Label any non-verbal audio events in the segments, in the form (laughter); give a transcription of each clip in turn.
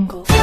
Ahora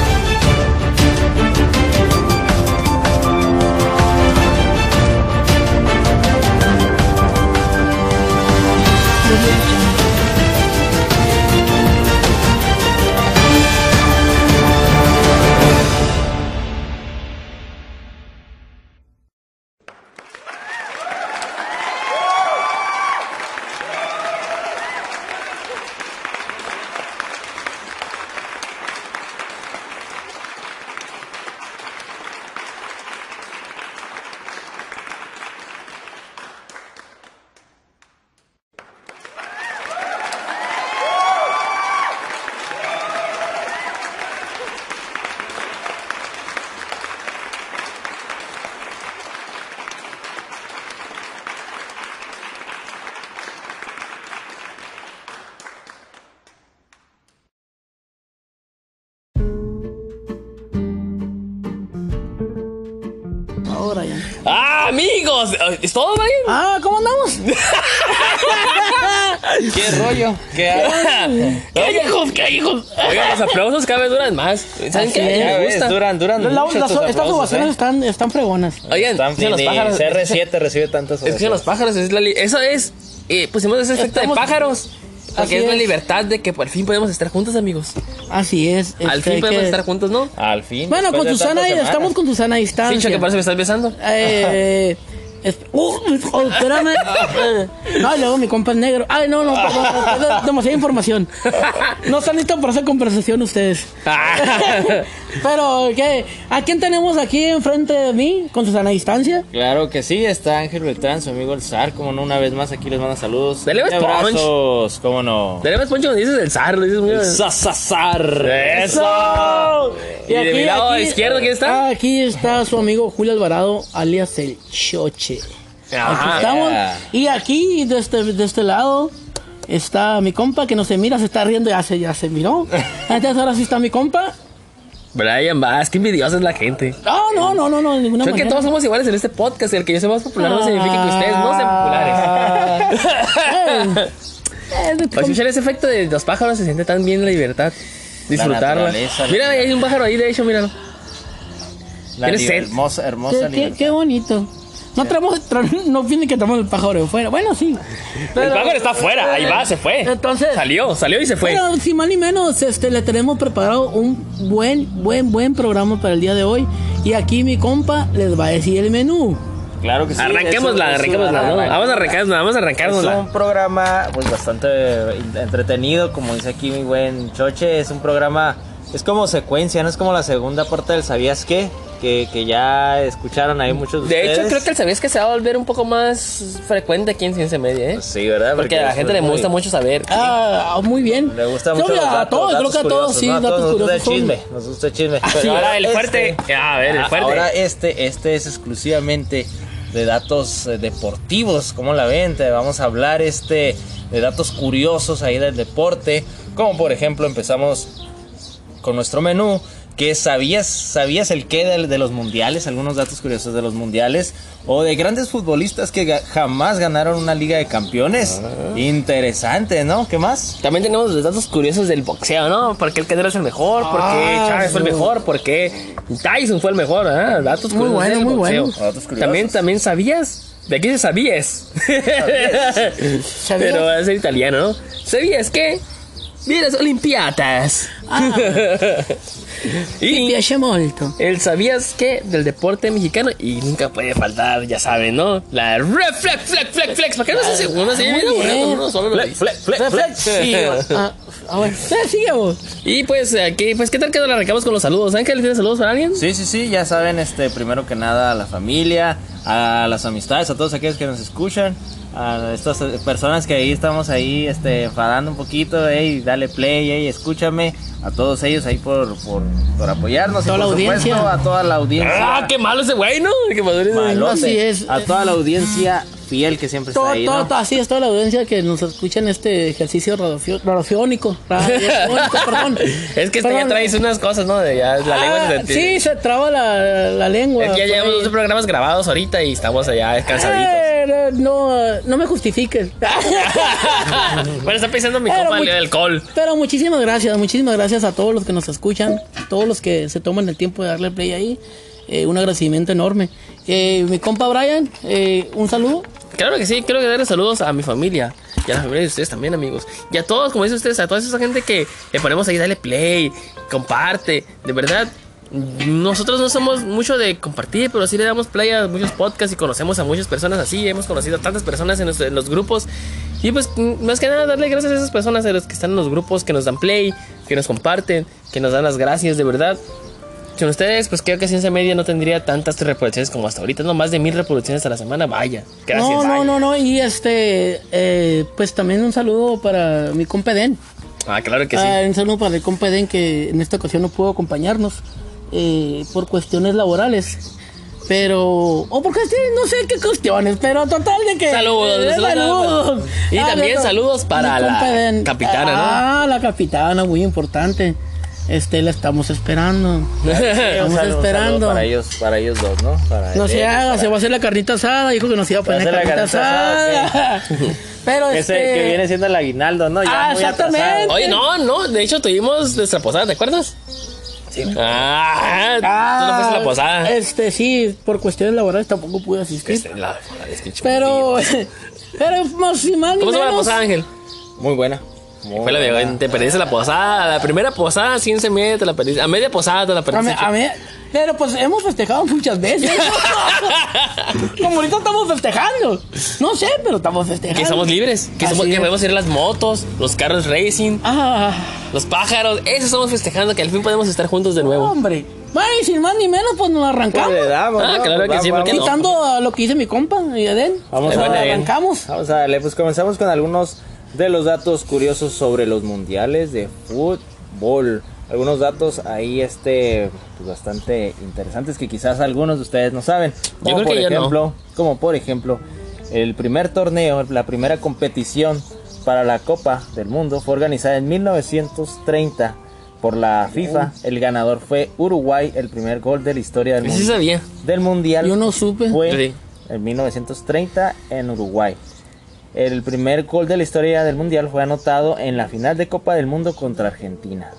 más. ¿Saben Así qué? Me Ya gusta. duran, duran La- mucho las- estos estas aplausos, ovaciones ¿eh? están, están fregonas. Oigan, Están dicen los ni pájaros. CR7 recibe tantas Es que los pájaros es la li- Eso es. Eh, pusimos ese efecto Estamos- de pájaros. Así Porque es la es. libertad de que por fin podemos estar juntos, amigos. Así es. Al este, fin hay podemos que- estar juntos, ¿no? Al fin. Bueno, después con de Susana, tantas semanas. estamos con Susana a distancia. Que parece que me estás besando. Eh, (laughs) uh, oh, espérame. (laughs) No, y luego mi compa es negro. Ay, no, no, perdón, demasiada información. No están listos para esa conversación ustedes. (laughs) Pero, ¿qué? ¿A quién tenemos aquí enfrente de mí con Susana a distancia? Claro que sí, está Ángel Beltrán, su amigo el zar, como no, una vez más aquí les manda saludos. Y abrazos, cómo no. Dale más poncho cuando dices el zar, lo dices muy bien. Sasazar. ¡Eso! Y, de mi lado izquierdo, ¿quién está? Ah, Aquí está su amigo Julio Alvarado, alias el Choche. Aquí Ajá. estamos. Y aquí, de este, de este lado, está mi compa que no se mira, se está riendo, ya se, ya se miró. (laughs) Entonces ahora sí está mi compa. Brian Bass, qué envidiosa es la gente. No, no, no, no, no, de ninguna Creo que manera. todos somos iguales en este podcast. El que yo sea más popular no significa que ustedes no sean populares. Eh, de- O escuchar ese efecto de los pájaros se siente tan bien la libertad. Disfrutarla. la Mira, hay un pájaro ahí, de hecho, míralo. La hermosa, hermosa qué, qué, qué bonito. No traemos, tra- no viene que traemos el pájaro fuera. Bueno, sí. El Pero- pájaro está afuera, ahí va, se fue. Entonces- Salió, salió y se fue. Pero sin más ni menos, este, le tenemos preparado un buen, buen, buen programa para el día de hoy. Y aquí mi compa les va a decir el menú. Claro que sí. arranquémosla, eso- eso- arranquémosla, ¿no? Vamos a arrancarnos, vamos a Es arrancarnosla. un programa pues bastante entretenido, como dice aquí mi buen Choche, es un programa, es como secuencia, no es como la segunda parte del ¿Sabías qué? Que, que ya escucharon ahí muchos de, De hecho, creo que el sabías que se va a volver un poco más frecuente aquí en Ciencia Media, ¿eh? Sí, ¿verdad? Porque a la gente le muy- gusta mucho saber. Ah, muy bien. Le gusta mucho obvio, los a datos, todos, creo datos que a todos, curiosos, sí, ¿no? A datos todos nos gusta el curiosos. chisme, nos gusta el chisme. (laughs) Sí, Pero ahora el este- fuerte. A ver, el Ah, fuerte. Ahora este, este es exclusivamente de datos eh, deportivos, ¿cómo la ven? Te vamos a hablar este de datos curiosos ahí del deporte, como por ejemplo empezamos con nuestro menú, que sabías, sabías el qué de, de los mundiales, algunos datos curiosos de los mundiales, o de grandes futbolistas que ga- jamás ganaron una liga de campeones. Ah. Interesante, ¿no? ¿Qué más? También tenemos los datos curiosos del boxeo, ¿no? ¿Por qué el Canelo es el mejor? ¿Por qué Ah, Chávez fue el mejor? ¿Por qué Tyson fue el mejor? ¿ah? Datos Muy curiosos bueno, del muy boxeo. bueno. Datos curiosos. También, también sabías. De aquí se sabías. ¿Sabías? Pero va a ser italiano, ¿no? ¿Sabías que? Vi las Olimpiadas. Ah. (laughs) Y piace molto. el sabías que del deporte mexicano y nunca puede faltar, ya saben, ¿no? La reflex, flex, flex, flex. ¿Para qué no se hace uno así? uno, solo lo Fle- dice. fle- fle- fle- Sí, bueno. Eh, sigue vos. Y pues aquí, pues qué tal que nos arrancamos con los saludos. Ángel, ¿tienes saludos para alguien? Sí, sí, sí, ya saben, este, primero que nada a la familia, a las amistades, a todos aquellos que nos escuchan, a estas personas que ahí estamos ahí, este, enfadando un poquito, ey, dale play, ey, escúchame, a todos ellos ahí por, por, por apoyarnos, y Toda por la supuesto audiencia. a toda la audiencia. Ah, qué malo ese güey, ¿no? Qué malote, Así es. A toda la audiencia fiel que siempre Todo, está ahí, todo, ¿no? todo, así es toda la audiencia que nos escucha en este ejercicio radiofónico. Radiofónico, (laughs) perdón. Es que este ya Perdón. traes unas cosas, ¿no? De ya la lengua Ah, se Sí, se traba la, la lengua. Es que ya llevamos dos programas grabados ahorita y estamos allá cansaditos. Eh, no, no, no me justifiques. (laughs) bueno, está pensando mi muy- el alcohol. Pero muchísimas gracias, muchísimas gracias a todos los que nos escuchan, todos los que se toman el tiempo de darle play ahí. Eh, un agradecimiento enorme. Eh, mi compa Brian, eh, un saludo. Claro que sí, quiero darle saludos a mi familia. Y a la familia de ustedes también, amigos. Y a todos, como dicen ustedes, a toda esa gente que le ponemos ahí, dale play, comparte. De verdad, nosotros no somos mucho de compartir, pero sí le damos play a muchos podcasts y conocemos a muchas personas así. Hemos conocido a tantas personas en, nuestro- en los grupos. Y pues, más que nada, darle gracias a esas personas, a los que están en los grupos, que nos dan play, que nos comparten, que nos dan las gracias, de verdad. Sin ustedes, pues creo que Ciencia Media no tendría tantas reproducciones como hasta ahorita, no más de mil reproducciones a la semana, vaya. Gracias. no, no, no, no. Y este, eh, pues también un saludo para mi compa Eden. Ah, claro que sí. Ah, un saludo para el compa Eden que en esta ocasión no pudo acompañarnos eh, por cuestiones laborales. Pero, o por cuestiones, no sé qué cuestiones, pero total de que. Saludos, eh, saludos. Y también no, saludos para la capitana, ¿no? Ah, la capitana, muy importante. Este, la estamos esperando. (laughs) Estamos saludo- esperando. para ellos, para ellos dos, ¿no? Para No se haga, para- se va a hacer la carnita asada. Dijo que nos iba a Se va a poner la carnita asada. (laughs) Pero Ese este. que viene siendo el aguinaldo, ¿no? Ya Ah, muy exactamente. atrasado. Oye, no, no, de hecho tuvimos nuestra posada, ¿te acuerdas? Sí. Ah, tú no fuiste a la posada. Este, sí, por cuestiones laborales tampoco pude asistir. Este, la- la- es que Pero, (laughs) pero más y más ¿Cómo se llama la posada, Ángel? Muy buena. Muy Fue la buena. te perdiste la posada, la primera posada, 15 media te la perdiste, a media posada te la A perdiste. mí- a mí- pero pues hemos festejado muchas veces. (laughs) Como ahorita estamos festejando. No sé, pero estamos festejando. que somos libres, que, somos, podemos ir a las motos, los carros racing, Ah, los pájaros, eso estamos festejando, que al fin podemos estar juntos de nuevo. hombre. Bueno, y sin más ni menos, pues nos arrancamos. Pues le damos, Ah, ¿no? claro Pues que sí, vamos, ¿por qué no? Quitando a lo que dice mi compa y Eden. Vamos a arrancamos. Vamos a darle, pues comenzamos con algunos de los datos curiosos sobre los mundiales de fútbol. Algunos datos ahí este pues, bastante interesantes que quizás algunos de ustedes no saben. Como creo por que yo no. ejemplo, como por ejemplo, el primer torneo, la primera competición para la Copa del Mundo fue organizada en 1930 por la FIFA. El ganador fue Uruguay, el primer gol de la historia del Sí mundo sabía. del mundial Yo no supe. fue Sí. en 1930 en Uruguay. El primer gol de la historia del mundial fue anotado en la final de Copa del Mundo contra Argentina.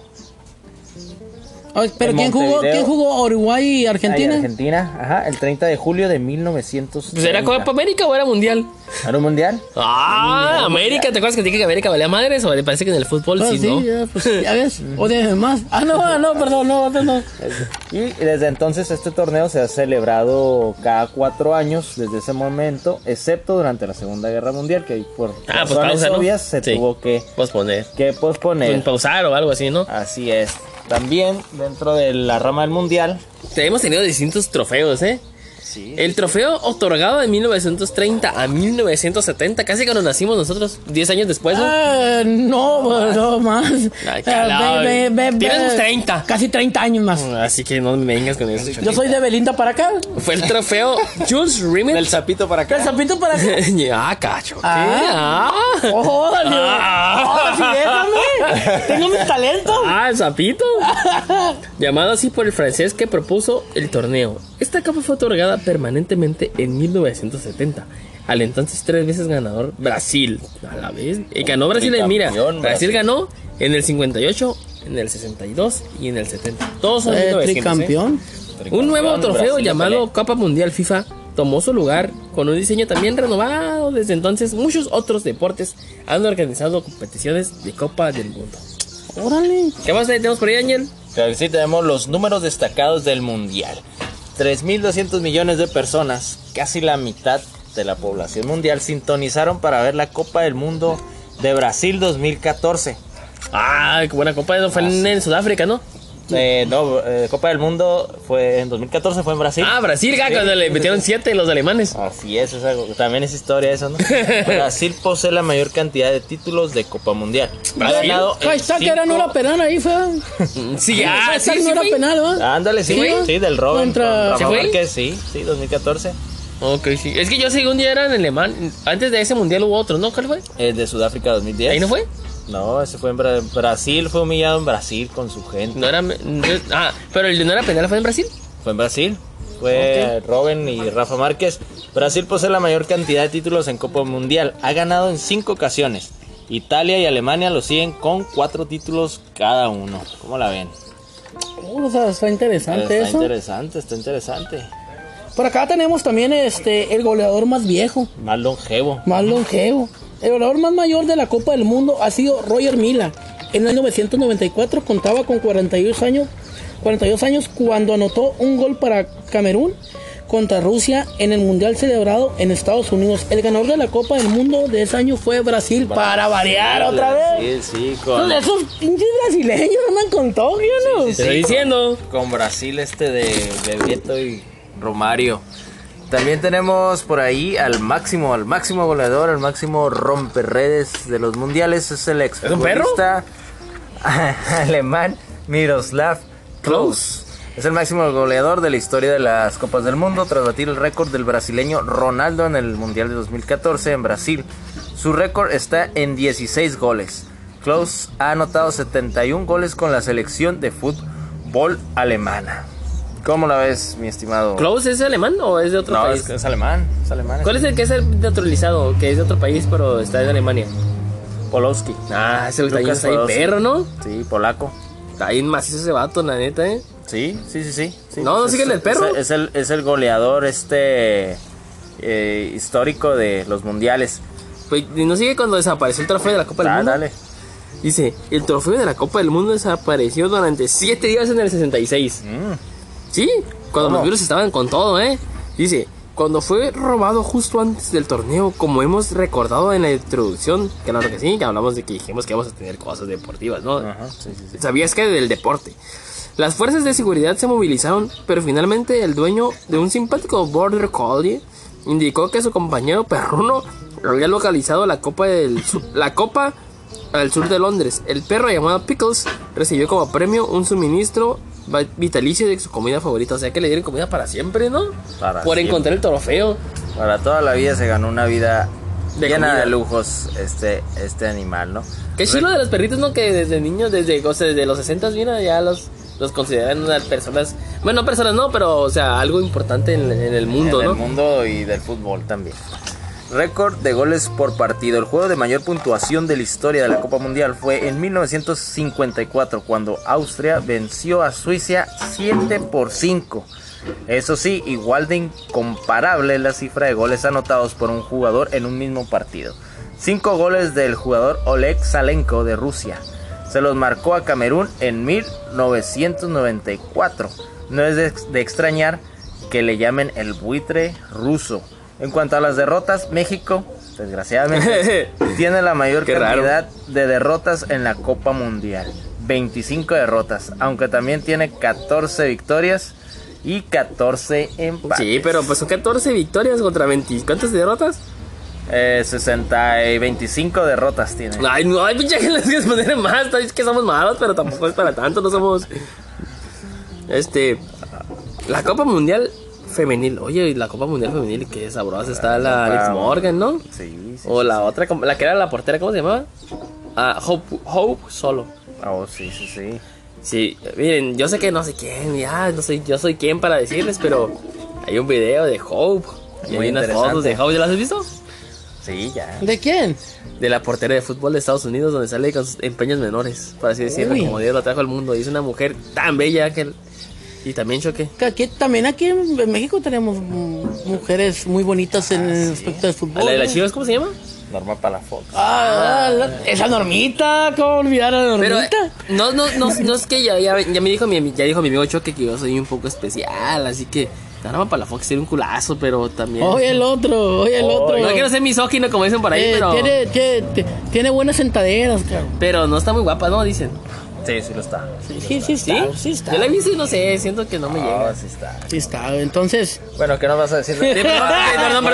Ay, pero ¿quién jugó. ¿quién jugó Uruguay y Ahí, Argentina? Argentina, ajá, el 30 de julio de 1930. Pues era Copa América o era Mundial. ¿Era un mundial? Ah, América, ¿te acuerdas que dije que América valía madres? O me parece que en el fútbol Ah, sí, sí, ¿no? ya, pues, ya ves. (laughs) O de más. Ah, no, ah, no, perdón, no, no, no. Y desde entonces este torneo se ha celebrado cada cuatro años desde ese momento, excepto durante la Segunda Guerra Mundial, que por Ah, pues razones pausa, ¿no? obvias se Sí. tuvo que, Posponer. que posponer. Pausar o algo así, ¿no? Así es. También dentro de la rama del mundial. Hemos tenido distintos trofeos, ¿eh? Sí. El trofeo otorgado de 1930 a 1970, casi cuando nacimos nosotros, 10 años después, ¿no? Ah, no, no más. Ay, Ah, ve- ve- ve- tienes ve- 30. Casi 30 años más. Así que no me vengas con eso. Yo soy de Belinda para acá. Fue el trofeo Jules Rimet. Del sapito para acá. El zapito para acá. (laughs) ah, cacho. ¿qué? Ah. Ah. ¡Órale! Ah. ¡Oh, sí, déjame! ¡Tengo mis talentos! Ah, el sapito. (laughs) Llamado así por el francés que propuso el torneo. Esta copa fue otorgada permanentemente en 1970 al entonces tres veces ganador Brasil. A la vez. Y ganó Brasil en mira. Brasil Brasil. ganó en el 58, en el 62 y en el 70. Todos son Eh, 1900, ¿eh? tricampeón. Un nuevo trofeo Brasil, llamado. Copa Mundial FIFA tomó su lugar con un diseño también renovado. Desde entonces, muchos otros deportes han organizado competiciones de Copa del Mundo. Órale. ¿Qué más tenemos por ahí? Claro que sí, tenemos los números destacados del mundial. 3.200 millones de personas, casi la mitad de la población mundial, sintonizaron para ver la Copa del Mundo de Brasil 2014. Ah, qué buena copa. Eso fue en, en Sudáfrica, ¿no? Eh, no, eh, Copa del Mundo fue en 2014, fue en Brasil. Ah, Brasil, Sí, cuando le metieron sí. siete los alemanes. Así es, es algo- también es historia eso, ¿no? (laughs) Brasil posee la mayor cantidad de títulos de Copa Mundial. Ha ¿Brasil? ganado en Ahí está, que era no cinco- era penal ahí, fue. (laughs) Sí, ah, sí, no era penal, ¿va? Ándale, sí, Sí, güey. ¿no? Sí, del Robin. Contra- con ¿Sí Rafa fue? Márquez, sí, sí, 2014. Ok, sí. Es que yo según ya era en alemán. Antes de ese mundial hubo otro, ¿no? ¿Cuál fue? El de Sudáfrica 2010. ¿Ahí no fue? No, ese fue en Bra- Brasil, fue humillado en Brasil con su gente. No era. Ah, pero el de no era penal fue en Brasil. Fue en Brasil. Fue Robin y Rafa Márquez. Brasil posee la mayor cantidad de títulos en Copa Mundial. Ha ganado en cinco ocasiones. Italia y Alemania lo siguen con cuatro títulos cada uno. ¿Cómo la ven? Oh, o sea, está interesante está eso. interesante, está interesante. Por acá tenemos también este el goleador más viejo, Más longevo. más longevo. El goleador más mayor de la Copa del Mundo ha sido Roger Mila. En 1994 contaba con 42 años, 42 años cuando anotó un gol para Camerún contra Rusia en el Mundial celebrado en Estados Unidos. El ganador de la Copa del Mundo de ese año fue Brasil, para variar otra vez. Sí, sí, con, Esos pinches brasileños andan con todo, ¿no? Sí, sí, Te estoy diciendo. con Brasil este de Bebeto y Romario. También tenemos por ahí al máximo, al máximo goleador, al máximo romperredes de los mundiales. Es el ex un perro? (laughs) alemán Miroslav Klose. Es el máximo goleador de la historia de las Copas del Mundo tras batir el récord del brasileño Ronaldo en el Mundial de 2014 en Brasil. Su récord está en 16 goles. Klose ha anotado 71 goles con la selección de fútbol alemana. ¿Cómo la ves, mi estimado? ¿Close es alemán o es de otro No, país? es, es alemán. Es alemán. ¿Cuál es el que es el naturalizado? Que es de otro país, pero está en Alemania. Polowski. Ah, ese está ahí, perro, ¿no? Sí, polaco. Está ahí macizo ese vato, la neta, ¿eh? Sí, sí, sí, sí. sí. No, ¿no siguen el perro? Es, es el, es el goleador este eh, histórico de los mundiales. Pues, y no sigue cuando desapareció el trofeo de la Copa del Ah, Mundo. dale. Dice, el trofeo de la Copa del Mundo desapareció durante 7 días en el 66. Mm, Sí, cuando los virus estaban con todo, ¿eh? Dice, cuando fue robado justo antes del torneo, como hemos recordado en la introducción, claro que sí, que hablamos de que dijimos que íbamos a tener cosas deportivas, ¿no? Ajá, sí, sí, sí. ¿Sabías que del deporte? Las fuerzas de seguridad se movilizaron, pero finalmente el dueño de un simpático Border Collie indicó que su compañero perruno había localizado la copa del su- la copa al sur de Londres. El perro llamado Pickles recibió como premio un suministro vitalicio de su comida favorita, o sea que le dieron comida para siempre, ¿no? Para Por siempre. encontrar el trofeo. Para toda la vida se ganó una vida De llena comida. de lujos este, este animal, ¿no? Qué chido de los perritos, ¿no? Que desde niños, desde, o sea, desde los 60 mira, ya los, los consideran unas personas, bueno, no personas no, pero, o sea, algo importante en, en el mundo, en ¿no? el mundo y del fútbol también. Récord de goles por partido. El juego de mayor puntuación de la historia de la Copa Mundial fue en 1954 cuando Austria venció a Suiza 7 por 5. Eso sí, igual de incomparable la cifra de goles anotados por un jugador en un mismo partido. 5 goles del jugador Oleg Salenko de Rusia. Se los marcó a Camerún en 1994. No es de extrañar que le llamen el buitre ruso. En cuanto a las derrotas, México, desgraciadamente, (laughs) tiene la mayor Qué raro. cantidad de derrotas en la Copa Mundial. 25 derrotas, aunque también tiene 14 victorias y 14 empates. Sí, pero pues son 14 victorias contra 20. ¿Cuántas derrotas? Eh, 60 y 25 derrotas tiene. Ay, no, ay, pinche que les poner más. Es que somos malos, pero tampoco es para tanto, no somos. Este. La Copa Mundial Femenil. Oye, la Copa Mundial Femenil, qué sabrosa está la Copa- Alex Morgan, ¿no? Sí, sí. O la otra, como- la que era la portera, ¿cómo se llamaba? Ah, Hope, Hope Solo. Oh, sí, sí, sí. Sí, miren, yo sé que no sé quién, ya, no sé, yo soy quién para decirles, pero hay un video de Hope. Y Muy hay unas interesante. fotos de Hope, ¿ya las has visto? Sí, ya. ¿De quién? De la portera de fútbol de Estados Unidos, donde sale con sus empeños menores, por así decirlo, Uy. como Dios lo trajo al mundo. Y es una mujer tan bella que. Y también choque. Que aquí, también aquí en México tenemos mujeres muy bonitas en el aspecto del fútbol. ¿La de las chivas, cómo se llama? Norma Palafox. Ah, la- esa normita, ¿cómo olvidar a la Pero normita? eh, no, no, no, no es que ya, ya, ya me dijo mi, ya dijo mi amigo Choque que yo soy un poco especial, así que Caramba, para la Fox tiene un culazo, pero también. Oye el otro, oye el otro. no quiero ser misógino como dicen por ahí, Eh, pero. tiene, tiene, ti- tiene buenas sentaderas, cabrón. Pero no está muy guapa, ¿no? Dicen. Sí, sí lo está. Sí, sí, sí ¿Sí? está, sí está. Yo la he visto y no sé, siento que no me No, llega. sí está. Sí está, entonces... Bueno, ¿qué nos vas a decir? (laughs) Sí, perdón,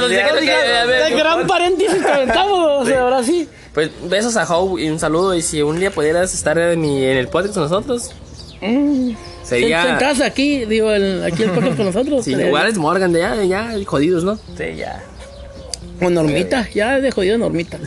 gran paréntesis que aventamos, (laughs) ahora sí. Pues besos a Hope y un saludo. Y si un día pudieras estar en, mi, en el podcast con nosotros, Mm. sería. Sentadas aquí, digo, aquí el podcast con nosotros. (laughs) Sí, igual es Morgan, de ya, ya, jodidos, ¿no? Sí, ya. O Normita, ya de jodido Normita.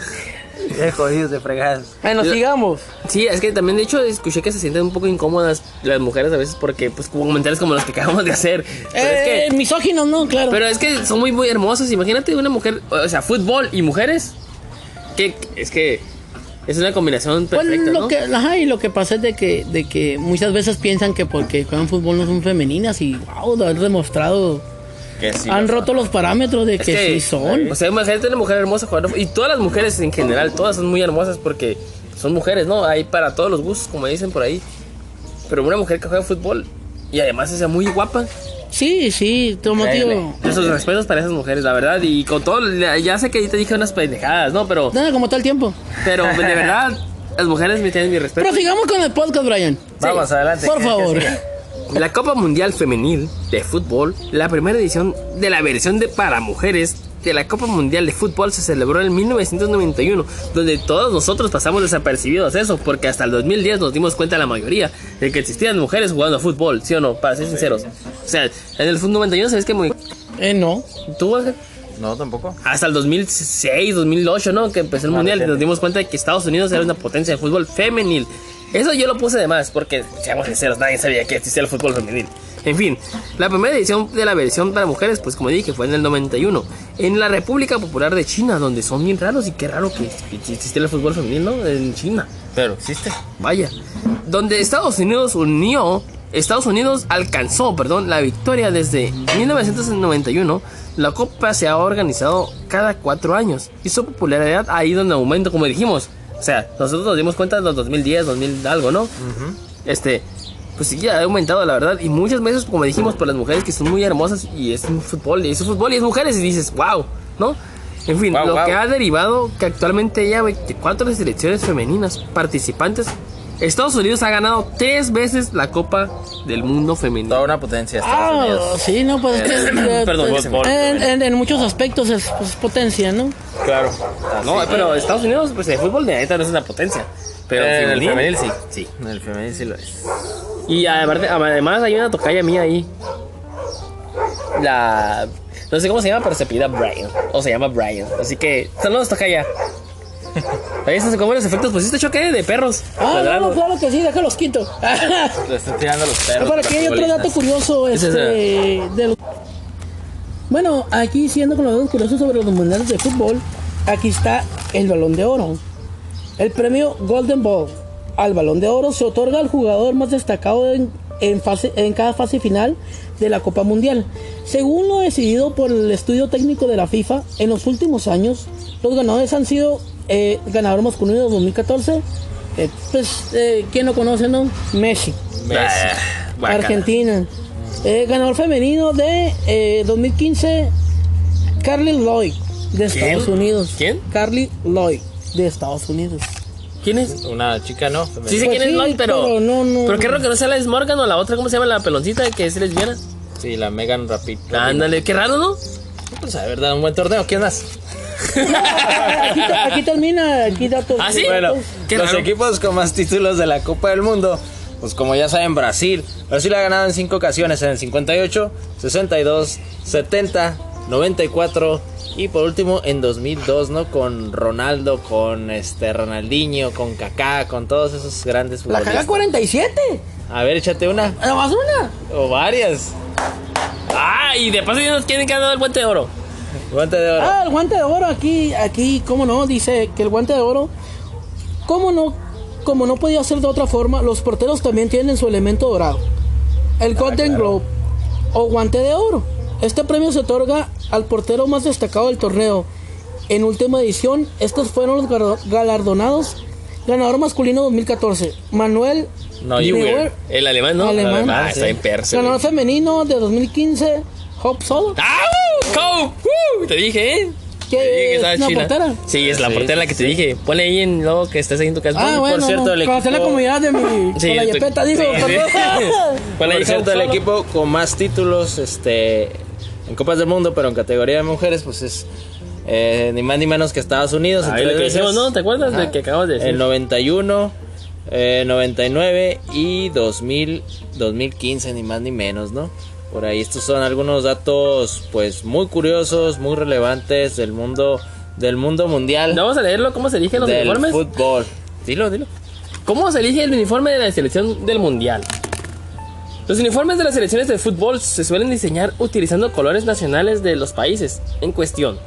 (laughs) Qué jodidos de fregadas. Bueno, sigamos. Sí, es que también de hecho escuché que se sienten un poco incómodas las mujeres a veces porque pues comentarios como los que acabamos de hacer. Pero es Eh, que misóginos, no, claro. pero es que son muy muy hermosas. Imagínate una mujer, o sea, fútbol y mujeres. Que es que es una combinación Pues perfecta, lo ¿no? que, ajá, y lo que pasa es de que, de que muchas veces piensan que porque juegan fútbol no son femeninas y wow, de haber demostrado, Que sí. han roto los parámetros de Es que, sí son. O sea, imagínate una mujer hermosa jugando. Y todas las mujeres en general, todas son muy hermosas porque son mujeres, ¿no? Hay para todos los gustos, como dicen por ahí. Pero una mujer que juega fútbol y además es muy guapa. Sí, sí, motivo. Increíble. Esos respetos para esas mujeres, la verdad. Y con todo, ya sé que ahí te dije unas pendejadas, ¿no? Pero, Nada, como todo el tiempo. pero de verdad, las mujeres me tienen mi respeto. Pero sigamos con el podcast, Brian. Vamos, adelante. Por ¿qué- qué favor. La Copa Mundial Femenil de Fútbol, la primera edición de la versión de para mujeres de la Copa Mundial de Fútbol se celebró en 1991, donde todos nosotros pasamos desapercibidos eso, porque hasta el 2010 nos dimos cuenta la mayoría de que existían mujeres jugando fútbol, ¿sí o no? Para ser sinceros. O sea, en el 91 sabes que muy... Eh, no. ¿Tú, Ángel? No, tampoco. hasta el 2006, 2008, ¿no? Que empezó el mundial y nos dimos cuenta de que Estados Unidos era una potencia de fútbol femenil. Eso yo lo puse de más porque, seamos sinceros, nadie sabía que existía el fútbol femenil. En fin, la primera edición de la versión para mujeres, pues como dije, fue en el 91, en la República Popular de China, donde son bien raros y qué raro que existiera el fútbol femenil, ¿no? En China. Pero existe. Vaya. Donde Estados Unidos unió, Estados Unidos alcanzó, perdón, la victoria desde 1991. La Copa se ha organizado cada cuatro años y su popularidad ha ido en aumento, como dijimos. O sea, nosotros nos dimos cuenta en los 2010, 2000 algo, ¿no? Este, pues sí, ha aumentado la verdad. Y muchas veces, como dijimos, por las mujeres que son muy hermosas y es un fútbol, y es un fútbol y es mujeres y dices, wow, ¿no? En fin, Guau, lo guau. que ha derivado que actualmente haya 24 selecciones femeninas participantes. Estados Unidos ha ganado tres veces la Copa del Mundo femenino. Toda una potencia Estados Ah, Unidos. sí, no, pues es que, eh, (coughs) Perdón, pues, fútbol, en, en- en muchos aspectos es, pues, potencia, ¿no? Claro. No, pero Estados Unidos, pues el fútbol de neta no es una potencia. Pero Eh, el femenil, femenil sí. Sí. El femenil sí lo es. Y aparte- además hay una tocaya mía ahí. La. No sé cómo se llama, pero se pida Brian. O se llama Brian. Así que, saludos, tocaya. Ahí están como los efectos. Pues este choque de perros. Ah, no, no, claro que sí, déjalos quito. (laughs) Le están tirando los perros. Para aquí hay otro dato curioso, este, de los- Bueno, aquí siguiendo con los datos curiosos sobre los mundiales de fútbol, aquí está el Balón de Oro. El premio Golden Ball al Balón de Oro se otorga al jugador más destacado en, en fase, en cada fase final de la Copa Mundial. Según lo decidido por el estudio técnico de la FIFA, en los últimos años, los ganadores han sido eh, ganador masculino de 2014. eh, pues, eh, ¿quién lo conoce, no? Messi. Messi. Guácala. Argentina. Eh, ganador femenino de eh, 2015, Carly Lloyd, de ¿Quién? Estados Unidos. ¿Quién? Carly Lloyd, de Estados Unidos. ¿Quién es? Una chica, ¿no? Sí sé Pues quién es sí, Lloyd, pero. pero no, no. Pero qué raro que no sea la Morgan o la otra, ¿cómo se llama la peloncita que es lesbiana? Sí, la Megan Rapid. Ándale, qué raro, ¿no? Pues a ver, da un buen torneo. ¿Quién más? Aquí, te- aquí termina, aquí datos. ¿Ah, sí? Bueno, Qué los raro. equipos con más títulos de la Copa del Mundo, pues como ya saben, Brasil. Brasil ha ganado en cinco ocasiones, en el 58, 62, 70, 94 y por último en 2002, ¿no? Con Ronaldo, con este Ronaldinho, con Kaká, con todos esos grandes La caga futbolistas. 47. A ver, échate una Nada más una. o varias. Ah, y de paso ya nos quieren ganar el guante de oro. Guante de oro. Ah, el guante de oro aquí, aquí, cómo no, dice que el guante de oro, cómo no, como no podía ser de otra forma, los porteros también tienen su elemento dorado. El Golden Globe o guante de oro. Este premio se otorga al portero más destacado del torneo. En última edición, estos fueron los galardonados. Ganador masculino 2014, Manuel Neuer. Neuer. El alemán, ¿no? Alemán. Ah, Alemán, está sí. en persa. Ganador femenino de 2015, Hope Solo. ¡Ah! ¡Uh! Te dije, ¿eh? ¿Qué Te dije que china. portera? Sí, es la Sí, portera la que te dije. Ponle ahí en luego que estés ahí en tu casa. Ah, bueno, cierto, el conocer la equipo- comunidad de mi... (laughs) Sí, con la yepeta, digo, sí. (laughs) Ponle ahí Por cierto, el solo. equipo con más títulos este, en Copas del Mundo, pero en categoría de mujeres, pues es eh, ni más ni menos que Estados Unidos. Ahí lo que veces. dijimos, ¿no? ¿Te acuerdas de que acabas de decir? El 91, eh, 99 y 2000, 2015, ni más ni menos, ¿no? Por ahí estos son algunos datos pues muy curiosos, muy relevantes del mundo del mundo mundial Vamos a leerlo, ¿cómo se eligen los del uniformes? fútbol. Dilo, dilo. ¿Cómo se elige el uniforme de la selección del mundial? Los uniformes de las selecciones de fútbol se suelen diseñar utilizando colores nacionales de los países en cuestión.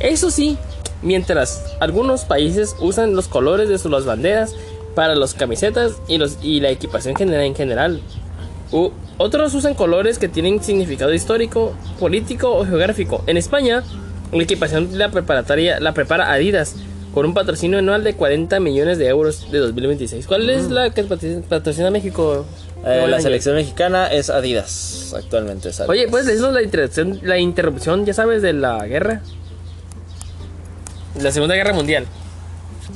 Eso sí, mientras algunos países usan los colores de sus banderas para las camisetas y, los, y la equipación general en general. U- otros usan colores que tienen significado histórico, político o geográfico. En España, la equipación la preparatoria la prepara Adidas con un patrocinio anual de 40 millones de euros de 2026. ¿Cuál es la que patrocina- México? Eh, la año. selección mexicana es Adidas. Actualmente es Adidas. Oye, ¿puedes decirnos la interrupción, la interrupción, ya sabes, de la guerra? La Segunda Guerra Mundial.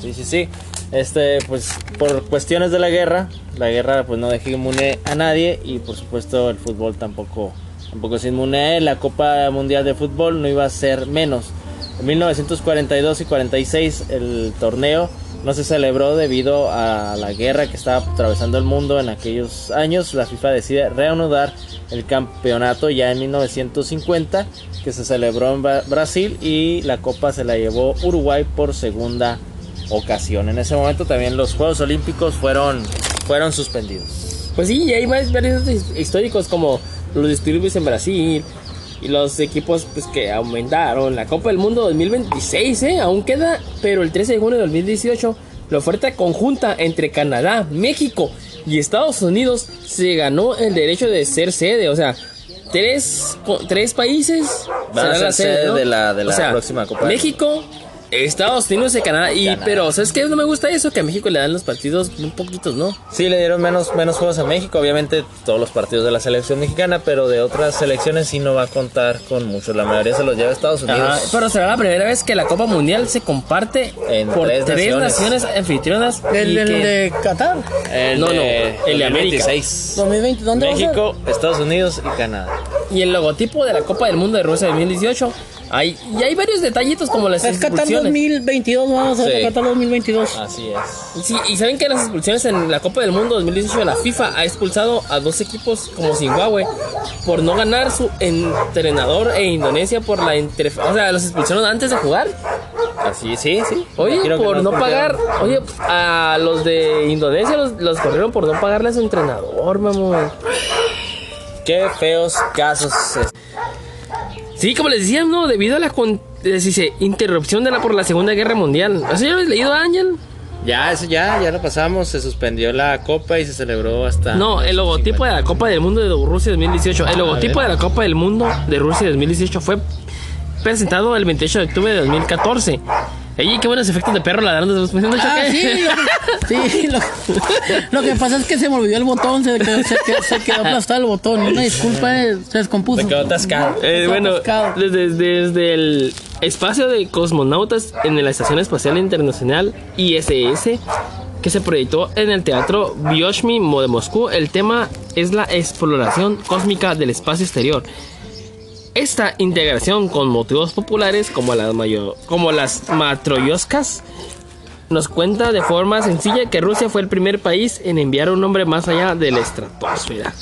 Sí, sí, sí. Este, pues por cuestiones de la guerra, la guerra pues no deja inmune a nadie y por supuesto el fútbol tampoco, tampoco es inmune a él. La Copa Mundial de Fútbol no iba a ser menos. En 1942 y 46 el torneo no se celebró debido a la guerra que estaba atravesando el mundo en aquellos años. La FIFA decide reanudar el campeonato ya en 1950 que se celebró en Bra- Brasil y la copa se la llevó Uruguay por segunda ocasión. En ese momento también los Juegos Olímpicos fueron, fueron suspendidos. Pues sí, y hay varios, varios his- históricos como los disturbios en Brasil y los equipos pues que aumentaron. La Copa del Mundo 2026, ¿eh? Aún queda, pero el 13 de junio de 2018 la oferta conjunta entre Canadá, México y Estados Unidos se ganó el derecho de ser sede. O sea, tres, tres países Van a ser la sede ¿no? de la- de la O sea, próxima Copa México, Estados Unidos y Canadá. Y, Canadá. pero, ¿sabes qué? No me gusta eso, que a México le dan los partidos un poquitos, ¿no? Sí, le dieron menos, menos juegos a México, obviamente todos los partidos de la selección mexicana, pero de otras selecciones sí no va a contar con muchos. La mayoría se los lleva a Estados Unidos. Ajá, pero será la primera vez que la Copa Mundial se comparte En por tres tres, naciones. naciones. anfitrionas. El, el que- de Qatar. El No, no, de el de América. 2026. 2020, ¿dónde va a ser? México, Estados Unidos y Canadá. Y el logotipo de la Copa del Mundo de Rusia 2018. Hay, y hay varios detallitos como las Es Qatar expulsiones. 2022, vamos a ver Sí. Qatar 2022. Así es. Sí, y saben que las expulsiones en la Copa del Mundo 2018 la FIFA ha expulsado a dos equipos como Zimbabue por no ganar su entrenador e Indonesia por la O sea, los expulsaron antes de jugar. Así, sí, sí. Oye, por no pagar. Oye, a los de Indonesia los, los corrieron por no pagarle a su entrenador, mamón. Qué feos casos. Sí, como les decía, no, debido a la con- interrupción de la por la Segunda Guerra Mundial. ¿Eso ya lo habéis leído, Ángel? Ya, eso ya, ya lo pasamos. Se suspendió la copa y se celebró hasta. No, el logotipo de la Copa del Mundo de Rusia 2018. El logotipo de la Copa del Mundo de Rusia 2018 fue presentado el 28 de octubre de 2014. Ey, qué buenos efectos de perro ladrando después de un Ah, sí, lo que, (laughs) sí lo, lo que pasa es que se me olvidó el botón, se quedó, se quedó, se quedó aplastado el botón. Una disculpa, eh, se descompuso. Se quedó atascado. Eh, bueno, atascado. desde, desde el espacio de cosmonautas en la Estación Espacial Internacional ISS, que se proyectó en el Teatro Bioshmi de Moscú, el tema es la exploración cósmica del espacio exterior. Esta integración con motivos populares como las, mayo- como las matroyoscas nos cuenta de forma sencilla que Rusia fue el primer país en enviar un hombre más allá de la estratosfera.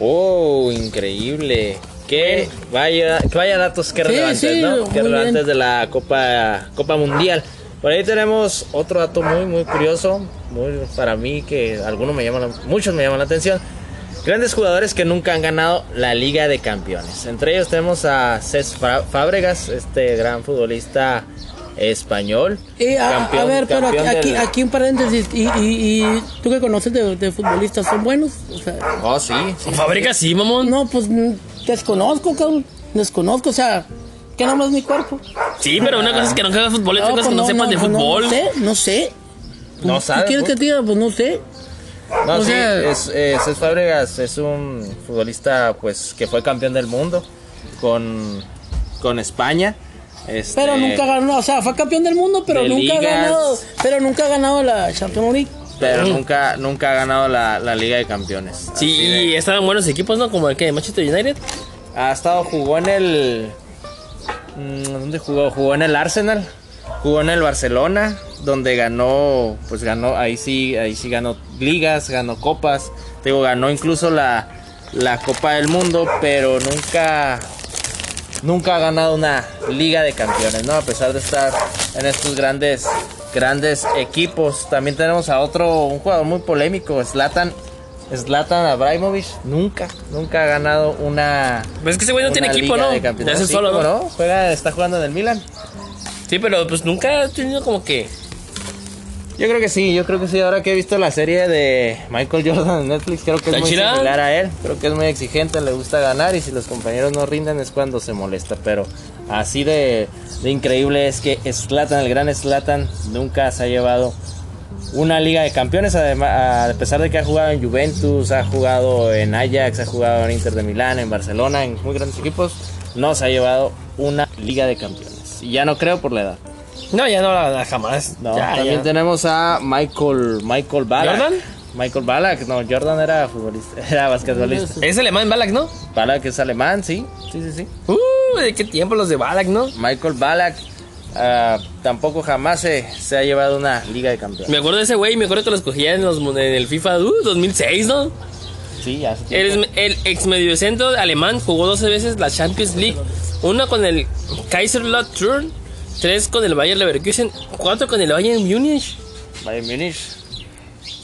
Oh, increíble. Que vaya, que vaya datos que Sí, relevantes, sí, ¿no? Que relevantes bien. de la Copa, Copa Mundial. Por ahí tenemos otro dato muy, muy curioso. Muy para mí, que algunos me llaman, la- muchos me llaman la atención. Grandes jugadores que nunca han ganado la Liga de Campeones. Entre ellos tenemos a Cés Fábregas, este gran futbolista español. Eh, a, campeón- a ver, pero aquí, del- un paréntesis. Y, y, y tú que conoces de, de futbolistas, ¿son buenos? O sea, Oh, sí, sí. Sí, mamón. no, pues desconozco, cabrón. Desconozco, o sea, que no más mi cuerpo. Sí, pero una cosa es que no hagas fútbol y otra cosa pues es que no, sepas de pues fútbol. No, sé, no sé. No ¿Qué sabe, quieres pues. que te diga? Pues no sé. No, O sí, sea- es, es, Cés Fábregas es un futbolista pues que fue campeón del mundo con, con España. Este, Pero nunca ganó, o sea, fue campeón del mundo, pero de nunca ha ganado, pero nunca ha ganado la Champions League. Pero nunca, nunca ha ganado la, la Liga de Campeones. Sí, de- y estaban buenos equipos, ¿no? Como el que Manchester United. ha estado, jugó en el. mm, ¿Dónde jugó? Jugó en el Arsenal. Jugó en el Barcelona, donde ganó, pues ganó, ahí sí, ahí sí ganó ligas, ganó copas. Digo, ganó incluso la, la Copa del Mundo, pero nunca, nunca ha ganado una Liga de Campeones, ¿no? A pesar de estar en estos grandes, grandes equipos. También tenemos a otro, un jugador muy polémico, Zlatan. Zlatan Abramovich nunca, nunca ha ganado una. Pues es que ese güey no tiene equipo, ¿no? Ya solo, ¿cómo ¿no? no? Juega, está jugando en el Milan. Sí, pero pues nunca ha tenido como que. Yo creo que sí, yo creo que sí. Ahora que he visto la serie de Michael (laughs) Jordan en Netflix, creo que es ¿Está muy similar a él. Creo que es muy exigente, le gusta ganar y si los compañeros no rinden es cuando se molesta. Pero así de, de increíble es que Slatan, el gran Slatan, nunca se ha llevado una Liga de Campeones. Además, a pesar de que ha jugado en Juventus, ha jugado en Ajax, ha jugado en Inter de Milán, en Barcelona, en muy grandes equipos, no se ha llevado una Liga de Campeones. Y ya no creo por la edad. No, ya no la da jamás. No, Ya, también ya. tenemos a Michael Michael Ballack. ¿Jordan? Michael Ballack, no, Jordan era futbolista, (laughs) era basquetbolista. Es alemán Balak, ¿no? Ballack es alemán, sí, sí, sí, sí. Uh, ¿de qué tiempo los de Balak, no? Michael Ballack ah, tampoco jamás se, se ha llevado una liga de campeones. Me acuerdo de ese güey, me acuerdo que los cogía en, los, en el FIFA uh, 2006, ¿no? Sí, ya. El, el ex mediocentro alemán jugó 12 veces la Champions League. Una con el Kaiserslautern, tres con el Bayer Leverkusen, cuatro con el Bayern Múnich, Bayern Múnich.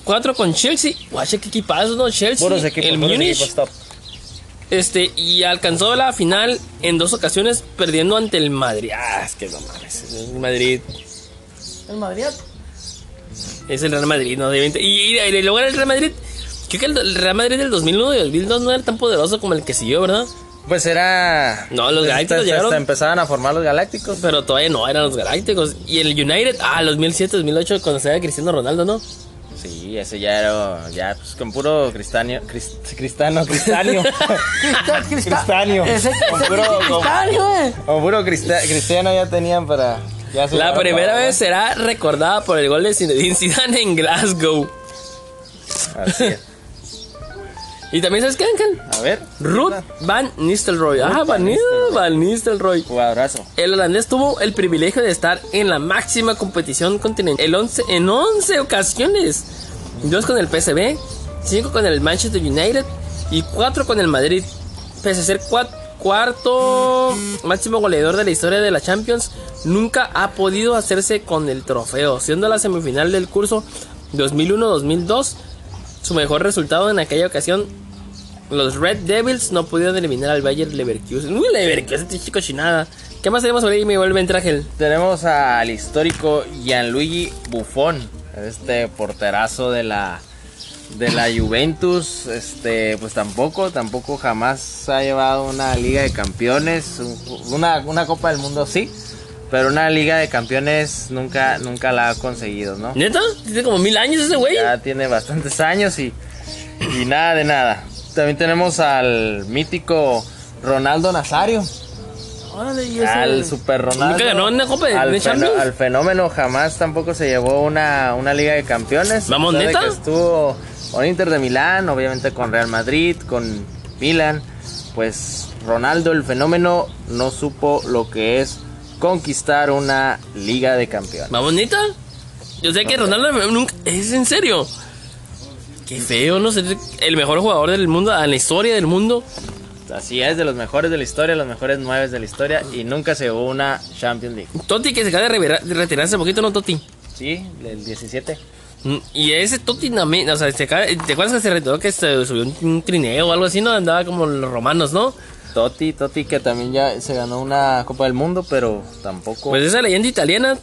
cuatro con Chelsea. Guacha, qué equipazo, ¿no? Chelsea, Puros equipos, el top. Este, y alcanzó la final en dos ocasiones perdiendo ante el Madrid. Ah, es que no mames. El Madrid El Madrid. es el Real Madrid, ¿no? Obviamente. Y, y, y luego era el Real Madrid. Creo que el, el Real Madrid del 2001 y del 2002 no era tan poderoso como el que siguió, ¿verdad? Pues era. No, los pues, Galácticos hasta- llegaron. empezaban a formar los Galácticos. Pero todavía no eran los Galácticos. Y el United, ah, los 2007, 2008, cuando estaba Cristiano Ronaldo, ¿no? Sí, ese ya era. Ya, pues con puro cristanio. Crist, cristano, cristanio. (laughs) Cristal, cristal. Cristanio. Ese, Con ese puro- cristal, güey. Con puro crista- cristiano ya tenían para. ya La primera para- vez será recordada por el gol de Zinedine Zidane en Glasgow. Así es. Y también, ¿sabes qué, Ángel? A ver. Ruth Van Nistelrooy. Ah, Van Nistelrooy. Van Nistelrooy. Jugadorazo. El holandés tuvo el privilegio de estar en la máxima competición continental el 11, en 11 ocasiones. Dos con el PSV, cinco con el Manchester United y cuatro con el Madrid. Pese a ser cua- cuarto máximo goleador de la historia de la Champions, nunca ha podido hacerse con el trofeo, siendo la semifinal del curso 2001-2002 su mejor resultado en aquella ocasión. Los Red Devils no pudieron eliminar al Bayer Leverkusen. Uy, Leverkusen, este chico chinada. ¿Qué más tenemos por ahí, mi buen Ángel? Tenemos al histórico Gianluigi Buffon, este porterazo de la de la Juventus, este pues tampoco, tampoco jamás ha llevado una Liga de Campeones, una, una Copa del Mundo sí, pero una Liga de Campeones nunca nunca la ha conseguido, ¿no? ¿Neta? Tiene como mil años ese güey. Ya tiene bastantes años y, y nada de nada. También tenemos al mítico Ronaldo Nazario. Órale, y ese- Al Super Ronaldo. Nunca ganó una Copa de- al, de Champions. al fenómeno jamás tampoco se llevó una, una Liga de Campeones. Vamos, ¿neta? que estuvo con Inter de Milán, obviamente con Real Madrid, con Milan. Pues Ronaldo, el fenómeno, no supo lo que es conquistar una Liga de Campeones. Vamos, neta. Yo sé que Ronaldo nunca. ¿Es en serio? Qué feo, no ser el mejor jugador del mundo, a la historia del mundo. Así es, de los mejores de la historia, los mejores nueve de la historia y nunca se llevó una Champions League. Toti que se acaba de retirarse un poquito, ¿no, Toti? Sí, el 17. Mm, Y ese Totti también, o sea, se acaba- ¿te acuerdas que se retiró que se subió un, un trineo o algo así? No andaba como los romanos, ¿no? Totti, Totti que también ya se ganó una Copa del Mundo, pero tampoco... Pues esa leyenda italiana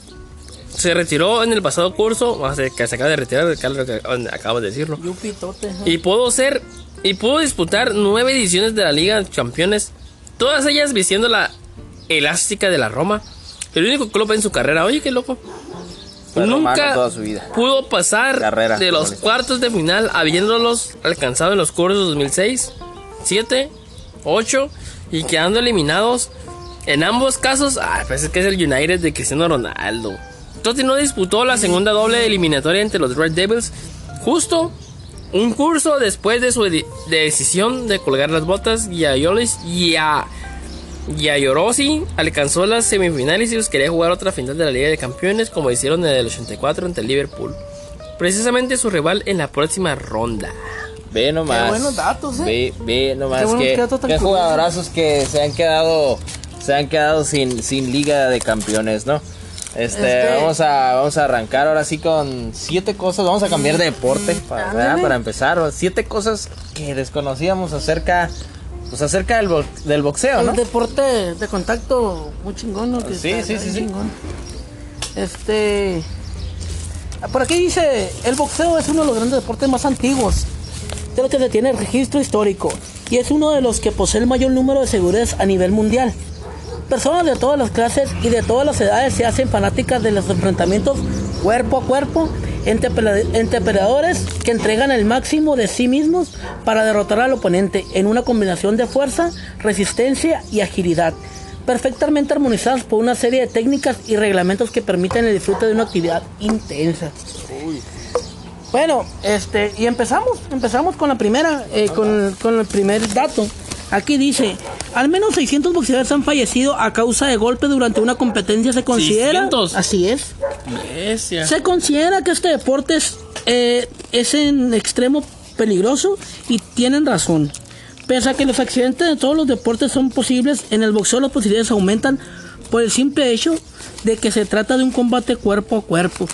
se retiró en el pasado curso, o sea, que se acaba de retirar, que acabo de decirlo. Yupi, tote, ajá. Y pudo ser, y pudo disputar nueve ediciones de la Liga de Campeones, todas ellas vistiendo la elástica de la Roma. El único club en su carrera, oye, qué loco. Fue Nunca toda su vida. pudo pasar Carrera, de los cuartos de final, habiéndolos alcanzado en los cursos 2006, 7, 8 y quedando eliminados en ambos casos. Ah, pues es que es el United de Cristiano Ronaldo. Totti no disputó la segunda doble eliminatoria entre los Red Devils, justo un curso después de su decisión de colgar las botas. Y a Yolis y a Yayorosi alcanzó las semifinales y quería jugar otra final de la Liga de Campeones como hicieron en el 84 ante el Liverpool. Precisamente su rival en la próxima ronda. Ve nomás. Qué buenos datos, eh. Ve, ve nomás Qué que, qué jugadorazos que se han quedado se han quedado sin, sin liga de campeones, ¿no? Este, Este- Vamos, a, vamos a arrancar ahora sí con siete cosas. Vamos a cambiar de deporte para, ándale. ¿verdad? para empezar. Siete cosas que desconocíamos acerca, pues acerca del, bo- del boxeo, ¿no? Un deporte de contacto muy chingón, ¿no? Que Sí, está- sí, está sí, sí. chingón. Este. Por aquí dice: el boxeo es uno de los grandes deportes más antiguos, de los que se tiene registro histórico, y es uno de los que posee el mayor número de seguidores a nivel mundial. Personas de todas las clases y de todas las edades se hacen fanáticas de los enfrentamientos cuerpo a cuerpo entre, pele- entre peleadores que entregan el máximo de sí mismos para derrotar al oponente en una combinación de fuerza, resistencia y agilidad, perfectamente armonizadas por una serie de técnicas y reglamentos que permiten el disfrute de una actividad intensa. Bueno, este, y empezamos, empezamos con la primera, eh, con, con el primer dato. Aquí dice, al menos 600 boxeadores han fallecido a causa de golpes durante una competencia. Se considera, 600. así es, se considera que este deporte es, eh, es en extremo peligroso y tienen razón. Pese a que los accidentes de todos los deportes son posibles, en el boxeo las posibilidades aumentan por el simple hecho de que se trata de un combate cuerpo a cuerpo.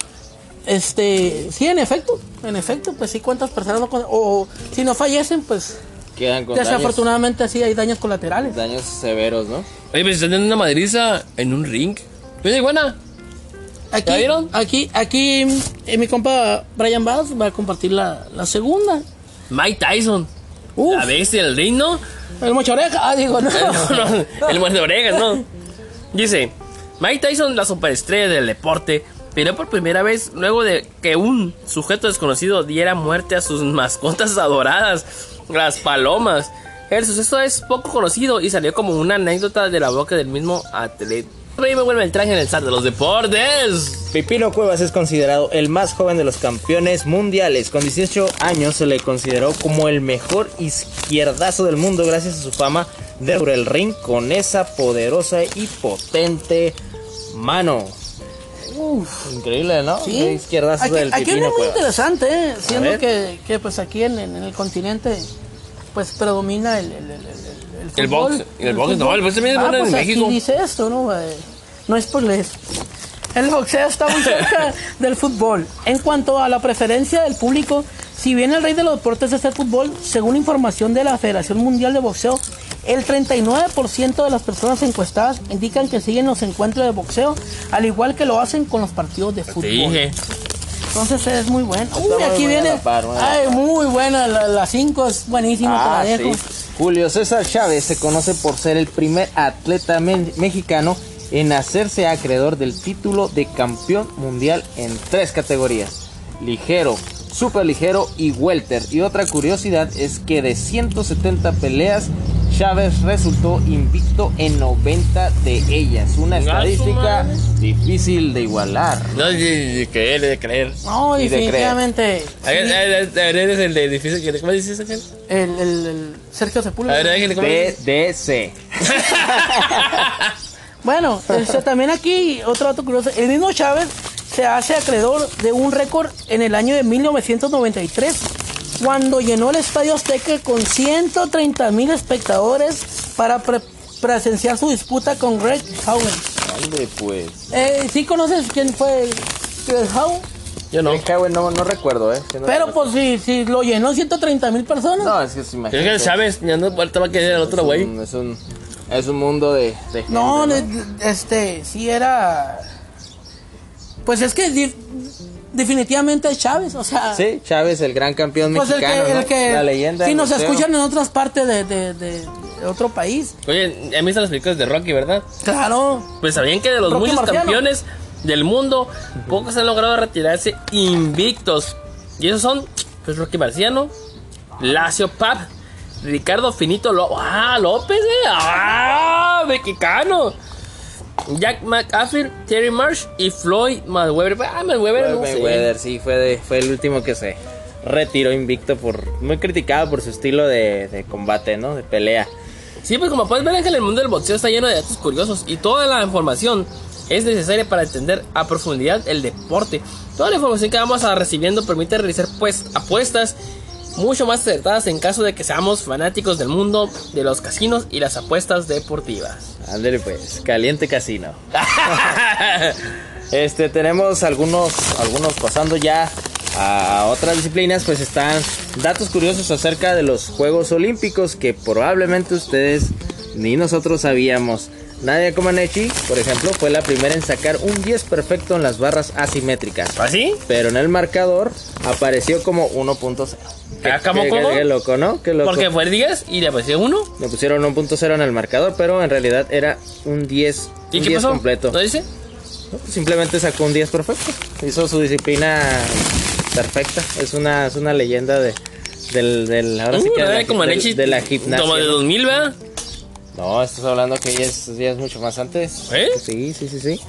Este, sí, en efecto, en efecto, pues sí, cuántas personas no, con- o si no fallecen, pues Quedan con daños, desafortunadamente sí hay daños colaterales. daños severos, ¿no? Oye, pues están dando una madriza en un ring. Oye, buena. Aquí, ¿Ya vieron? aquí, aquí, eh, mi compa Brian Bass va a compartir la, la segunda. Mike Tyson. Uf. La bestia del ring, ¿no? El mocho oreja, ah, digo, no. No, no, el muerde orejas, ¿no? Dice, Mike Tyson, la superestrella del deporte, peleó por primera vez luego de que un sujeto desconocido diera muerte a sus mascotas adoradas, las palomas. El suceso es poco conocido y salió como una anécdota de la boca del mismo atleta. Ahí me vuelve el traje en el zar de los deportes. Pipino Cuevas es considerado el más joven de los campeones mundiales. Con 18 años se le consideró como el mejor izquierdazo del mundo gracias a su fama de el ring con esa poderosa y potente mano. Increíble, ¿no? Sí. Izquierdazo aquí, del aquí Pipino viene muy Cuevas. interesante, ¿eh? siendo que, que pues aquí en, en el continente pues predomina el, el, el, el- el fútbol. box, el box, no, el box también es bueno en pues México. Aquí dice esto, ¿no? Eh, no es por leer. El boxeo está muy cerca (laughs) del fútbol. En cuanto a la preferencia del público, si bien el rey de los deportes es el fútbol, según información de la Federación Mundial de Boxeo, el 39% de las personas encuestadas indican que siguen los encuentros de boxeo, al igual que lo hacen con los partidos de fútbol. dije. Entonces es muy bueno. Uy, aquí viene. par, Ay, muy buena. La 5 es buenísima, Ah, te la dejo. sí. Julio César Chávez se conoce por ser el primer atleta me- mexicano en hacerse acreedor del título de campeón mundial en tres categorías: ligero, super ligero y welter. Y otra curiosidad es que de 170 peleas, Chávez resultó invicto en 90 de ellas. Una estadística difícil de igualar. No, de, de creer, de creer. No, definitivamente. A ver, a ver, a ver, eres el de difícil. que- ¿Cómo dices aquel? El, el, el Sergio A Sepúlveda. ver, déjale, ¿cómo? BDC. (laughs) Bueno, este, también aquí otro dato curioso. El mismo Chávez se hace acreedor de un récord en el año de 1993, cuando llenó el Estadio Azteca con 130 mil espectadores para pre- presenciar su disputa con Greg Howen. Ande, pues. Eh, ¿Sí conoces quién fue Greg Howen? Yo no. Howe no, no recuerdo, ¿eh? No Pero recuerdo. pues si, si lo llenó 130 mil personas. No, es que se Es imagina. que el Chávez ya no ahorita va a querer el otro güey. Es un, es un mundo de, de gente, No, ¿no? este, sí era. Pues es que definitivamente es Chávez, o sea. Sí, Chávez, el gran campeón Pues el mexicano, que, ¿no? el que. La leyenda. Si nos escuchan en otras partes de, de- de- de otro país. Oye, ¿han visto las películas de Rocky, verdad? Claro. Pues sabían que de los Rocky muchos Marciano. campeones del mundo, pocos han logrado retirarse invictos. Y esos son, pues Rocky Marciano, Lacio Pap, Ricardo Finito López, ah, López, eh, ah, mexicano. Jack McAfee, Terry Marsh y Floyd Mayweather. Ah, Mayweather, no sé. Mayweather, sí, fue, de- fue el último que se retiró invicto por muy criticado por su estilo de, de combate, ¿no? De pelea. Sí, pues como puedes ver, Ángel, el mundo del boxeo está lleno de datos curiosos y toda la información es necesaria para entender a profundidad el deporte. Toda la información que vamos a recibiendo permite realizar pues apuestas mucho más acertadas en caso de que seamos fanáticos del mundo de los casinos y las apuestas deportivas. Ándale pues, caliente casino. (laughs) Este, tenemos algunos, algunos pasando ya a otras disciplinas, pues están datos curiosos acerca de los Juegos Olímpicos que probablemente ustedes ni nosotros sabíamos. Nadia Comaneci, por ejemplo, fue la primera en sacar un 10 perfecto en las barras asimétricas. ¿Así? Pero en el marcador apareció como 1.0. Ah, ¿cómo, Qué- cómo? qué- qué loco, ¿no? Qué loco. Porque fue el 10 y le apareció uno. Le pusieron 1.0 en el marcador, pero en realidad era un 10, ¿Y un qué 10 pasó? completo. ¿No dice? Simplemente sacó un 10 perfecto. Hizo su disciplina perfecta. Es una, es una leyenda de, del, del, ahora sí Uh, que de, la, de la gimnasia. Como de ¿no? 2000, ¿verdad? No, estás hablando que ya es, ya es mucho más antes. ¿Eh? Sí, sí, sí, sí.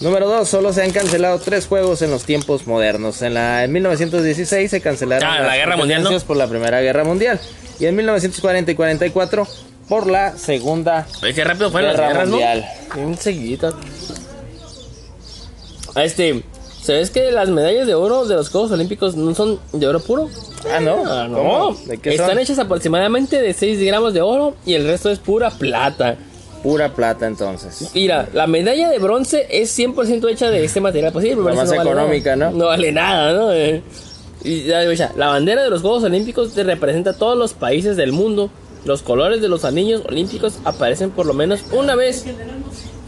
Número 2. Solo se han cancelado tres juegos en los tiempos modernos. En, la, en 1916 se cancelaron Ah, la Guerra Mundial, por la Primera Guerra Mundial. Y en 1940 y 44 por la Segunda Oye, qué rápido fueron las Guerra guerras, Mundial. ¿no? Bien. Ah, Este, ¿sabes que las medallas de oro de los Juegos Olímpicos no son de oro puro? Ah, no. Ah, no. ¿Cómo? ¿De qué Están son? hechas aproximadamente de 6 gramos de oro y el resto es pura plata. Pura plata entonces. Mira, la medalla de bronce es 100% hecha de este material. Pues pero La más vale económica, nada. ¿no? No vale nada, ¿no? Eh, Y ya, ya, la bandera de los Juegos Olímpicos te representa a todos los países del mundo. Los colores de los anillos olímpicos aparecen por lo menos una vez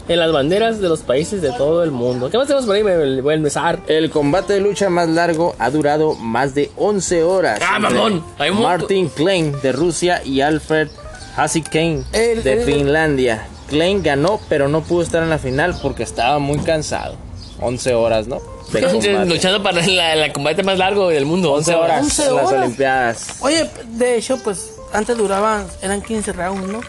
en las banderas de los países de todo el mundo. ¿Qué más tenemos por ahí? Me me voy a empezar. El combate de lucha más largo ha durado más de 11 horas. ¡Ah, mamón! Martin Klein de Rusia y Alfred Hasikain El- de el- Finlandia. Klein ganó, pero no pudo estar en la final porque estaba muy cansado. 11 horas, ¿no? (laughs) Luchando para la, la combate más largo del mundo. 11 horas 11 en las horas. Olimpiadas. Oye, de hecho, pues antes duraban, eran 15 rounds, ¿no?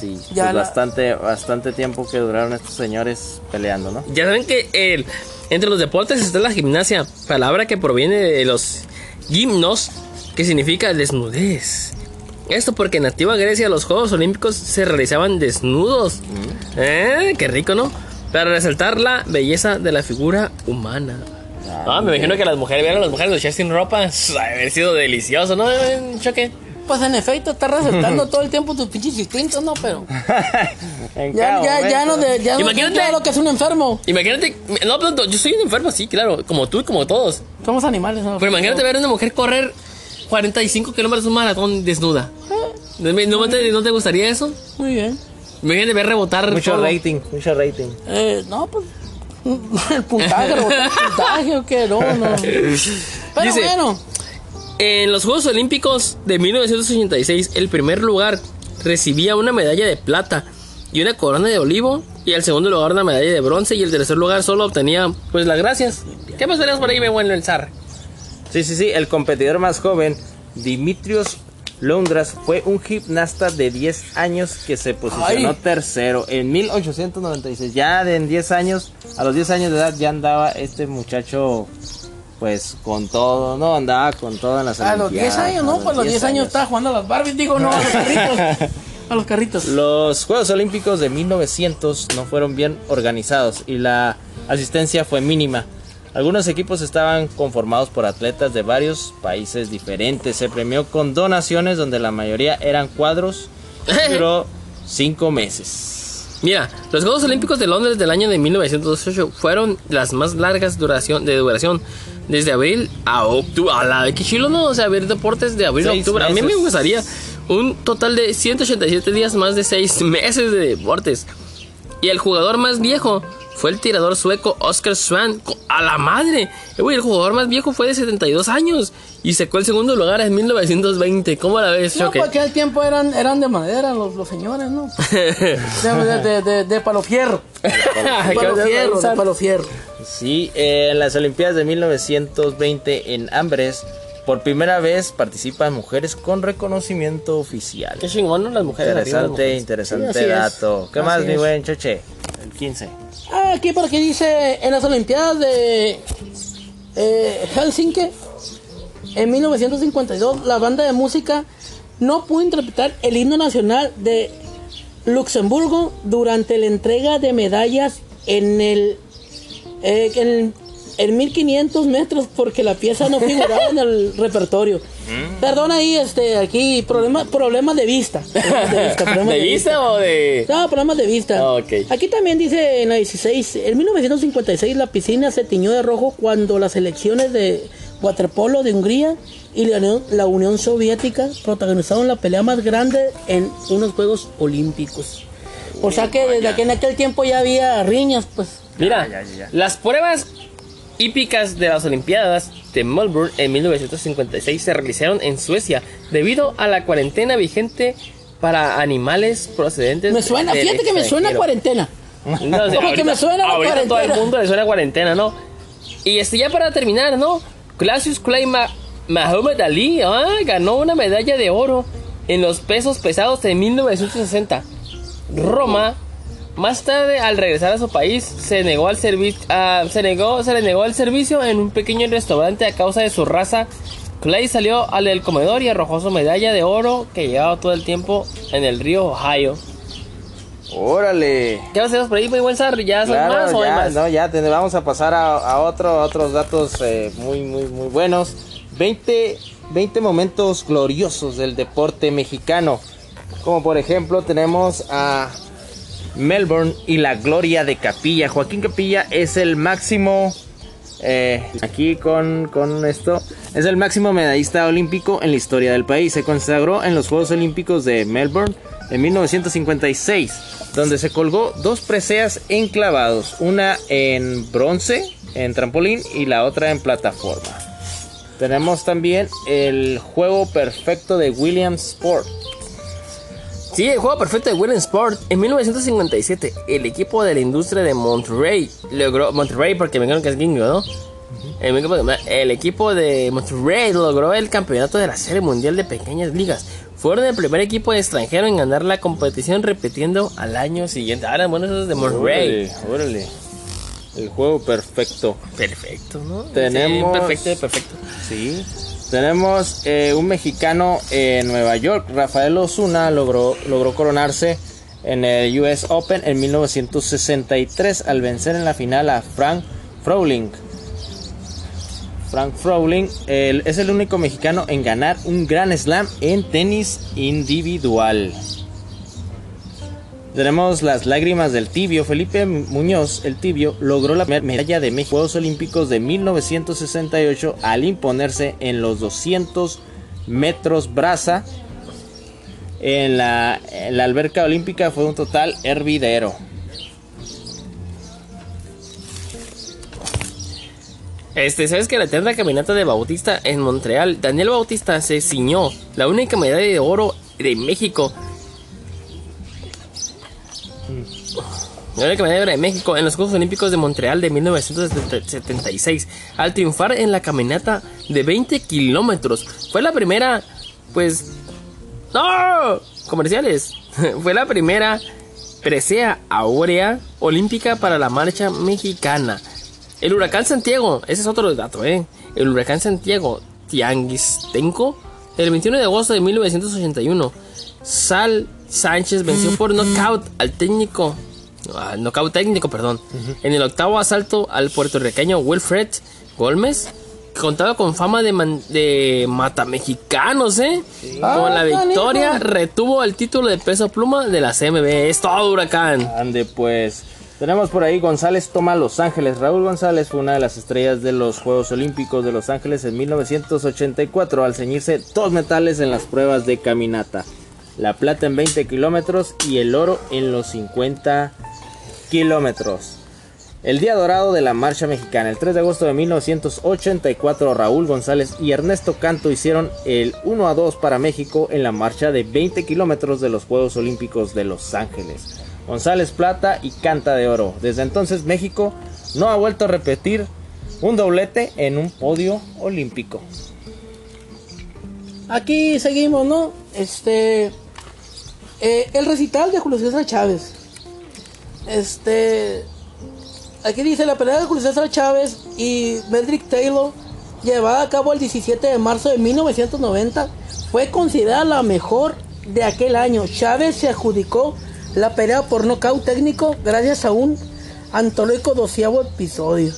Sí, Ya pues la- bastante, bastante tiempo que duraron estos señores peleando, ¿no? Ya saben que el, entre los deportes está la gimnasia, palabra que proviene de los gimnos, que significa desnudez. Esto porque en antigua Grecia los Juegos Olímpicos se realizaban desnudos. ¿Eh? Qué rico, ¿no? Para resaltar la belleza de la figura humana. Ah, me imagino que las mujeres vieron a las mujeres lucharse sin ropa. (laughs) Ha haber sido delicioso, ¿no? Choque. Pues en efecto, está resaltando (laughs) todo el tiempo tus pinches instintos, ¿no? Pero (laughs) En ya, ya, ya no, de, ya no Imagínate. ya lo que es un enfermo. Imagínate, no, no, no, yo soy un enfermo, sí, claro, como tú y como todos. Somos animales, ¿no? Pero imagínate ver a una mujer correr 45 kilómetros un maratón desnuda. ¿No, no te, no te gustaría eso? Muy bien. Imagínate ver rebotar. Mucho todo. rating, mucho rating. Eh, no, pues. (laughs) El puntaje, el puntaje o qué, no, no. Pero Dice- bueno, En los Juegos Olímpicos de 1986, el primer lugar recibía una medalla de plata y una corona de olivo. Y el segundo lugar una medalla de bronce. Y el tercer lugar solo obtenía, pues, las gracias. ¿Qué más tenemos por ahí, me buen el zar? Sí, sí, sí. El competidor más joven, Dimitrios Londras, fue un gimnasta de 10 años que se posicionó Ay. tercero en 1896. Ya en 10 años, a los 10 años de edad, ya andaba este muchacho, pues con todo, ¿no? Andaba con todo en las a los 10 Olimpiadas, años, ¿no? los Pues a los 10 años estaba jugando a las Barbies, digo, no, a los carritos. A los carritos. Los Juegos Olímpicos de 1900 no fueron bien organizados y la asistencia fue mínima. Algunos equipos estaban conformados por atletas de varios países diferentes. Se premió con donaciones donde la mayoría eran cuadros. (laughs) Duró cinco meses. Mira, los Juegos Olímpicos de Londres del año de 1918 fueron las más largas duración, de duración. Desde abril a octubre. A la que chilo, ¿no? O sea, ver deportes de abril a octubre. A mí me gustaría un total de 187 días, más de 6 (laughs) meses de deportes. Y el jugador más viejo fue el tirador sueco Oscar Swan. ¡A la madre! Eh, el jugador más viejo fue de 72 años. Y sacó el segundo lugar en 1920. ¿Cómo la ves, No, Choque? porque aquel tiempo eran, eran de madera los, los señores, ¿no? (laughs) De, de, de, de, de palo fierro. (laughs) De palo fierro, de palo fierro. Sí, eh, en las Olimpiadas de 1920 en Ambres, por primera vez participan mujeres con reconocimiento oficial. Qué chingón, ¿no? Las mujeres. las Interesante, mujeres. interesante Sí, así es. dato. ¿Qué Así más, mi buen Choche? El 15. Ah, aquí por aquí dice en las Olimpiadas de eh, Helsinki en 1952 la banda de música no pudo interpretar el himno nacional de Luxemburgo durante la entrega de medallas en el eh, en, en 1500 metros porque la pieza no figuraba en el repertorio. Mm. Perdón ahí, este, aquí, problema, problemas de vista. Problemas (laughs) de vista, problemas ¿De vista o de.? No, problemas de vista. Ok. Aquí también dice en la 16, en 1956 la piscina se tiñó de rojo cuando las elecciones de waterpolo de Hungría y la Unión, la Unión Soviética protagonizaron la pelea más grande en unos Juegos Olímpicos. O sea que desde que en aquel tiempo ya había riñas, pues. Mira, Ya, ya, ya. las pruebas hípicas de las Olimpiadas de Melbourne en 1956 se realizaron en Suecia debido a la cuarentena vigente para animales procedentes Me suena, fíjate que me suena a cuarentena. No, sé, Como que me suena todo el mundo le suena cuarentena, ¿no? Y este ya para terminar, ¿no? Clasius Clay Ma- Muhammad Ali ah, ganó una medalla de oro en los pesos pesados de 1960. Roma, más tarde al regresar a su país, se negó al servicio, se negó, se le negó el servicio en un pequeño restaurante a causa de su raza. Clay salió al del comedor y arrojó su medalla de oro que llevaba todo el tiempo en el río Ohio. Órale. ¿Qué hacemos por ahí, muy buen Sar? ¿Ya son Claro, más o hay ya, más? no, ya te- vamos a pasar a, a otro, a otros datos eh, muy, muy, muy buenos. 20, 20 momentos gloriosos del deporte mexicano. Como por ejemplo tenemos a Melbourne y la gloria de Capilla. Joaquín Capilla es el máximo, eh, aquí con, con esto, es el máximo medallista olímpico en la historia del país. Se consagró en los Juegos Olímpicos de Melbourne en 1956, donde se colgó dos preseas enclavados, una en bronce, en trampolín, y la otra en plataforma. Tenemos también el juego perfecto de Williams Sport. Sí, el juego perfecto de Will Sport. En 1957, el equipo de la industria de Monterrey logró. Monterrey, porque me dijeron que es gringo, ¿no? El equipo, de, el equipo de Monterrey logró el campeonato de la Serie Mundial de Pequeñas Ligas. Fueron el primer equipo extranjero en ganar la competición, repitiendo al año siguiente. Ahora, bueno, eso es de Monterrey. Órale, órale. El juego perfecto. Perfecto, ¿no? Tenemos- Sí, perfecto, perfecto. Sí. Tenemos eh, un mexicano en Nueva York, Rafael Osuna, logró, logró coronarse en el US Open en 1963 al vencer en la final a Frank Froling. Frank Froling el- es el único mexicano en ganar un Grand Slam en tenis individual. Tenemos las lágrimas del tibio. Felipe Muñoz, el tibio, logró la primera medalla de México en Juegos Olímpicos de 1968 al imponerse en los 200 metros la, en la alberca olímpica fue un total hervidero. Este, ¿sabes que la eterna caminata de Bautista en Montreal, Daniel Bautista se ciñó la única medalla de oro de México? La única de México en los Juegos Olímpicos de Montreal de 1976, al triunfar en la caminata de 20 kilómetros. Fue la primera, pues, ¡No! Comerciales. (laughs) Fue la primera presea áurea olímpica para la marcha mexicana. El huracán Santiago, ese es otro dato, ¿eh? El huracán Santiago Tianguistenco, el 21 de agosto de 1981. Sal Sánchez venció por knockout al técnico, ah, knockout técnico, perdón, en el octavo asalto al puertorriqueño Wilfred Gómez. que Contaba con fama de, man- de matamexicanos, ¿eh? Con la Ah, victoria retuvo el título de peso pluma de la CMB. Es todo huracán. Ande pues. Tenemos por ahí González toma Los Ángeles. Raúl González fue una de las estrellas de los Juegos Olímpicos de Los Ángeles en 1984 al ceñirse dos metales en las pruebas de caminata. La plata en 20 kilómetros y el oro en los 50 kilómetros. El día dorado de la marcha mexicana. El 3 de agosto de 1984 Raúl González y Ernesto Canto hicieron el 1 a 2 para México en la marcha de 20 kilómetros de los Juegos Olímpicos de Los Ángeles. González plata y Canta de oro. Desde entonces México no ha vuelto a repetir un doblete en un podio olímpico. Aquí seguimos, ¿no? Este. eh, el recital de Julio César Chávez. Este. Aquí dice la pelea de Julio César Chávez y Medrick Taylor, llevada a cabo el 17 de marzo de 1990, fue considerada la mejor de aquel año. Chávez se adjudicó la pelea por nocaut técnico gracias a un antológico doceavo episodio.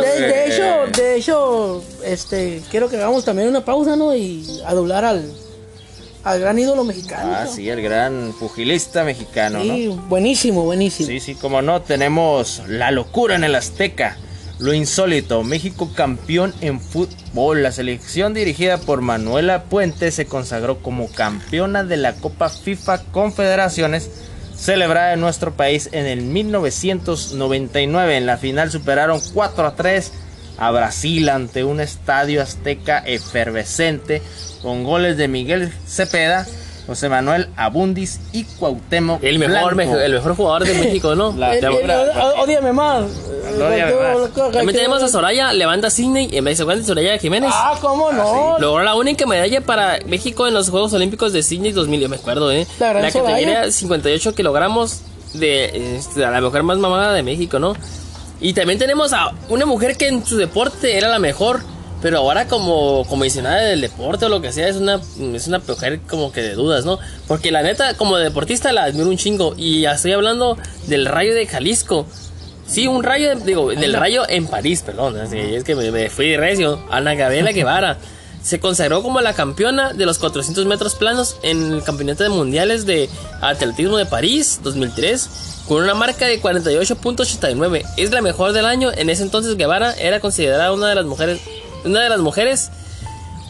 De hecho, de hecho, este, quiero que hagamos también una pausa, ¿no? Y a doblar al, al gran ídolo mexicano. Ah, ¿no? sí, el gran pugilista mexicano, ¿no? Sí, buenísimo, buenísimo. Sí, sí, como no, tenemos la locura en el Azteca. Lo insólito, México campeón en fútbol. La selección dirigida por Manuela Puente se consagró como campeona de la Copa FIFA Confederaciones celebrada en nuestro país en el 1999. En la final superaron 4 a 3 a Brasil ante un estadio azteca efervescente con goles de Miguel Cepeda, José Manuel Abundis y Cuauhtémoc El mejor, Blanco. el mejor jugador de México, ¿no? (laughs) La- El- Ya- el- o- Ódiame más. Ódiame más. También tenemos a Soraya, levanta Sidney, en vez de Soraya Soraya Jiménez. Ah, ¿cómo no? Logró la única medalla para México en los Juegos Olímpicos de Sydney 2000, yo me acuerdo, ¿eh? La gran categoría Soraya. 58 kilogramos de este, a la mujer más mamada de México, ¿no? Y también tenemos a una mujer que en su deporte era la mejor, pero ahora como comisionada del deporte o lo que sea, es una, es una mujer como que de dudas, ¿no? Porque la neta, como deportista la admiro un chingo. Y ya estoy hablando del Rayo de Jalisco. Sí, un rayo, digo, del rayo en París, perdón. así, es que me, me fui de recio. Ana Gabriela (laughs) Guevara se consagró como la campeona de los 400 metros planos en el Campeonato de Mundiales de Atletismo de París 2003 con una marca de 48.89. Es la mejor del año. En ese entonces Guevara era considerada una de las mujeres, una de las mujeres,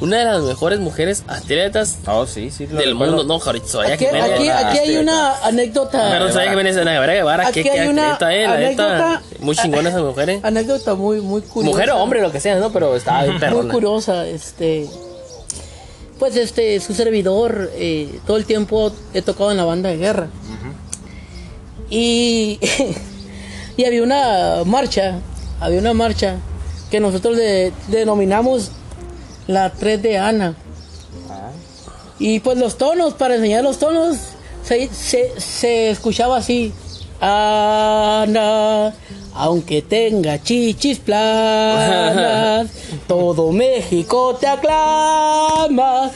una de las mejores mujeres atletas Oh, sí, sí. del recuerdo. mundo. No, Soraya Aquí, Jiménez. aquí, aquí hay una anécdota. Perdón, Soraya Jiménez, Ana Gabriela Guevara. Aquí Qué, qué hay una atleta, eh, la neta. anécdota. Muy chingona esa mujer, eh. Anécdota muy, muy curiosa. Mujer o hombre, lo que sea, ¿no? Pero estaba bien Muy curiosa, este. Pues este, su servidor, eh, todo el tiempo he tocado en la banda de guerra. Y, (laughs) y había una marcha, había una marcha que nosotros denominamos la 3 de Ana. Y pues los tonos, para enseñar los tonos, se, se, se escuchaba así. Ana, aunque tenga chichis planas, (laughs) todo México te aclama.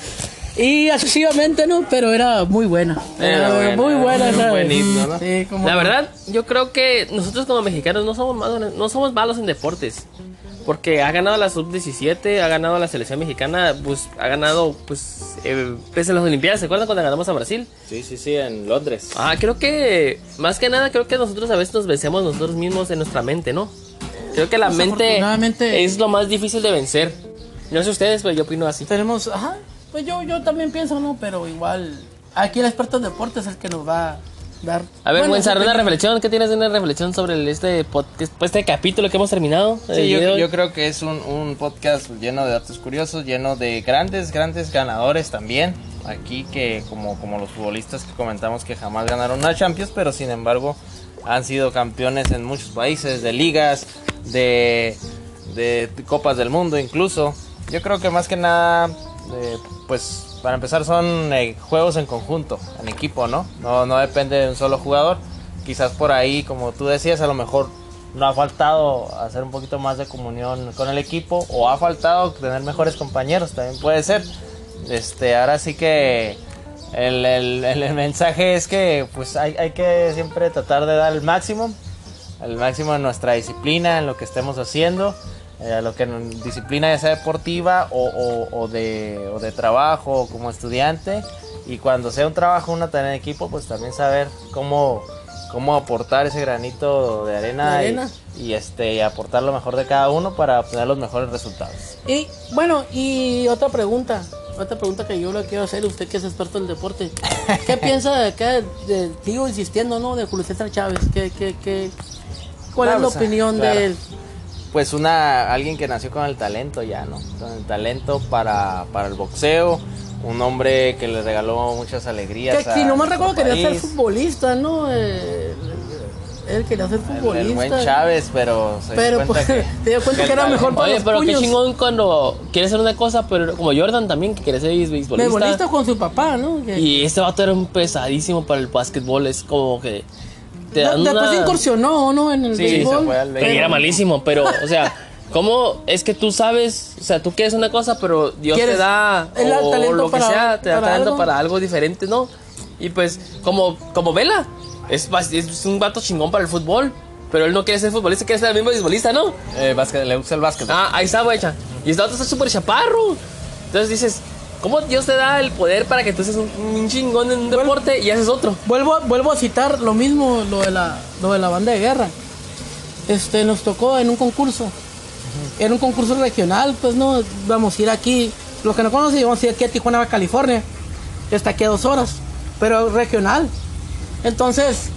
Y así sucesivamente, ¿no? Pero era muy buena. Era buena, muy buena. era un esa- buen himno, ¿no? Sí, como La verdad, yo creo que nosotros como mexicanos no somos malos, no somos malos en deportes. Porque ha ganado la sub-17, ha ganado la selección mexicana, pues ha ganado, pues, eh, pues, en las Olimpiadas. ¿Se acuerdan cuando ganamos a Brasil? Sí, sí, sí, en Londres. Ah, creo que, más que nada, creo que nosotros a veces nos vencemos nosotros mismos en nuestra mente, ¿no? Creo que la mente es lo más difícil de vencer. No sé ustedes, pero yo opino así. Tenemos, ajá, pues yo, yo también pienso, ¿no? Pero igual, aquí el experto en deportes es el que nos va a dar. A ver, bueno, una reflexión. ¿Qué tienes de una reflexión sobre el- este, podcast, pues, este capítulo que hemos terminado? Sí, yo, yo creo que es un, un podcast lleno de datos curiosos, lleno de grandes, grandes ganadores también. Aquí que como, como los futbolistas que comentamos que jamás ganaron una Champions, pero sin embargo han sido campeones en muchos países, de ligas, de, de copas del mundo incluso. Yo creo que más que nada, eh, pues para empezar son eh, juegos en conjunto, en equipo, ¿no? ¿no? No depende de un solo jugador. Quizás por ahí, como tú decías, a lo mejor no ha faltado hacer un poquito más de comunión con el equipo o ha faltado tener mejores compañeros, también puede ser. Este, ahora sí que el, el- el- el mensaje es que pues hay, hay que siempre tratar de dar el máximo, el máximo en nuestra disciplina, en lo que estemos haciendo, eh, lo que en disciplina ya sea deportiva o, o- o de, o de trabajo o como estudiante. Y cuando sea un trabajo, una tarea en equipo, pues también saber cómo, cómo aportar ese granito de arena, De y- arena. Y, este, y aportar lo mejor de cada uno para obtener los mejores resultados. Y bueno, y otra pregunta, otra pregunta que yo le quiero hacer, usted que es experto en deporte, ¿qué (laughs) piensa de acá, de, sigo insistiendo, ¿no? De Julio César Chávez, ¿qué, qué, qué, ¿cuál Claro, es la opinión claro. de él? Pues una alguien que nació con el talento ya, ¿no? Con el talento para, para el boxeo, un hombre que le regaló muchas alegrías. Que a si no me recuerdo quería ser futbolista, ¿no? Eh, él quería ser El- futbolista. El, buen Chávez, pero se Pero dio pues, cuenta que, (laughs) te dio cuenta que era el mejor para Oye, los pero qué chingón cuando quieres hacer una cosa, pero como Jordan también, que quiere ser beisbolista. Beisbolista con su papá, ¿no? Que- Y este vato era un pesadísimo para el básquetbol. Es como que te dan De- Después una... incursionó, ¿no? En el Sí, se béisbol. fue al Y béisbol. era malísimo, pero, o sea, ¿cómo es que tú sabes? O sea, tú quieres una cosa, pero Dios te da el o talento lo que para- sea, te da talento algo. para algo diferente, ¿no? Y pues, como, como Vela, es, es un vato chingón para el fútbol. pero él no quiere ser futbolista, quiere ser el mismo beisbolista, ¿no? Eh, básquet, le gusta el básquet. Ah, ahí está, güey. Y este otro está súper chaparro. Entonces dices, ¿cómo Dios te da el poder para que tú seas un, chingón en un deporte y haces otro? Vuelvo, vuelvo a citar lo mismo, lo de, la, lo de la banda de guerra. Este, nos tocó en un concurso. Era un concurso regional, pues no, vamos a ir aquí. Los que no conocen, vamos a ir aquí a Tijuana, California. Está aquí a dos horas, pero regional. Entonces,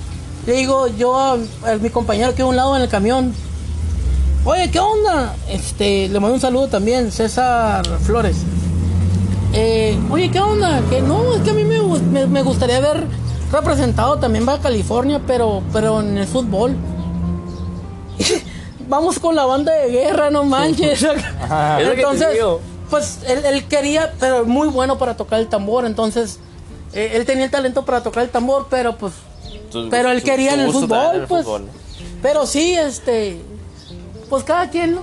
le digo yo a, a mi compañero que a un lado en el camión, oye, ¿qué onda? Este, le mando un saludo también, César Flores. Eh, oye, ¿qué onda? Que no, es que a mí me, me- me gustaría haber representado también Baja California, pero, pero en el fútbol. (laughs) Vamos con la banda de guerra, no manches. (laughs) Entonces, pues él, él quería, pero muy bueno para tocar el tambor, entonces eh, él tenía el talento para tocar el tambor, pero pues, pero él su- quería su en el fútbol, también en el pues. fútbol. Pero sí, este, pues cada quien, ¿no?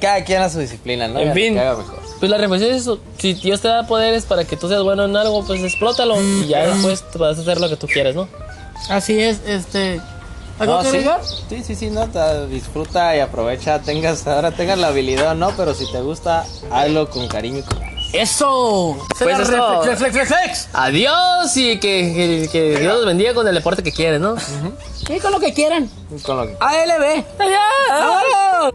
Cada quien a su disciplina, ¿no? En fin. Que haga mejor. Pues la reflexión es eso. Si Dios te da poderes para que tú seas bueno en algo, pues explótalo. Y ya después te vas a hacer lo que tú quieras, ¿no? Así es, este, ¿algo No, que sí, sí, sí, sí, no, ta- disfruta y aprovecha, tengas, ahora tengas la habilidad o no, pero si te gusta, hazlo con cariño y con ganas. Eso. Pues eso. reflex, reflex, reflex. Adiós y que, que- que Dios los bendiga con el deporte que quieres, ¿no? Y con lo que quieran. Con lo que ALB. Adiós. ¡Vámonos!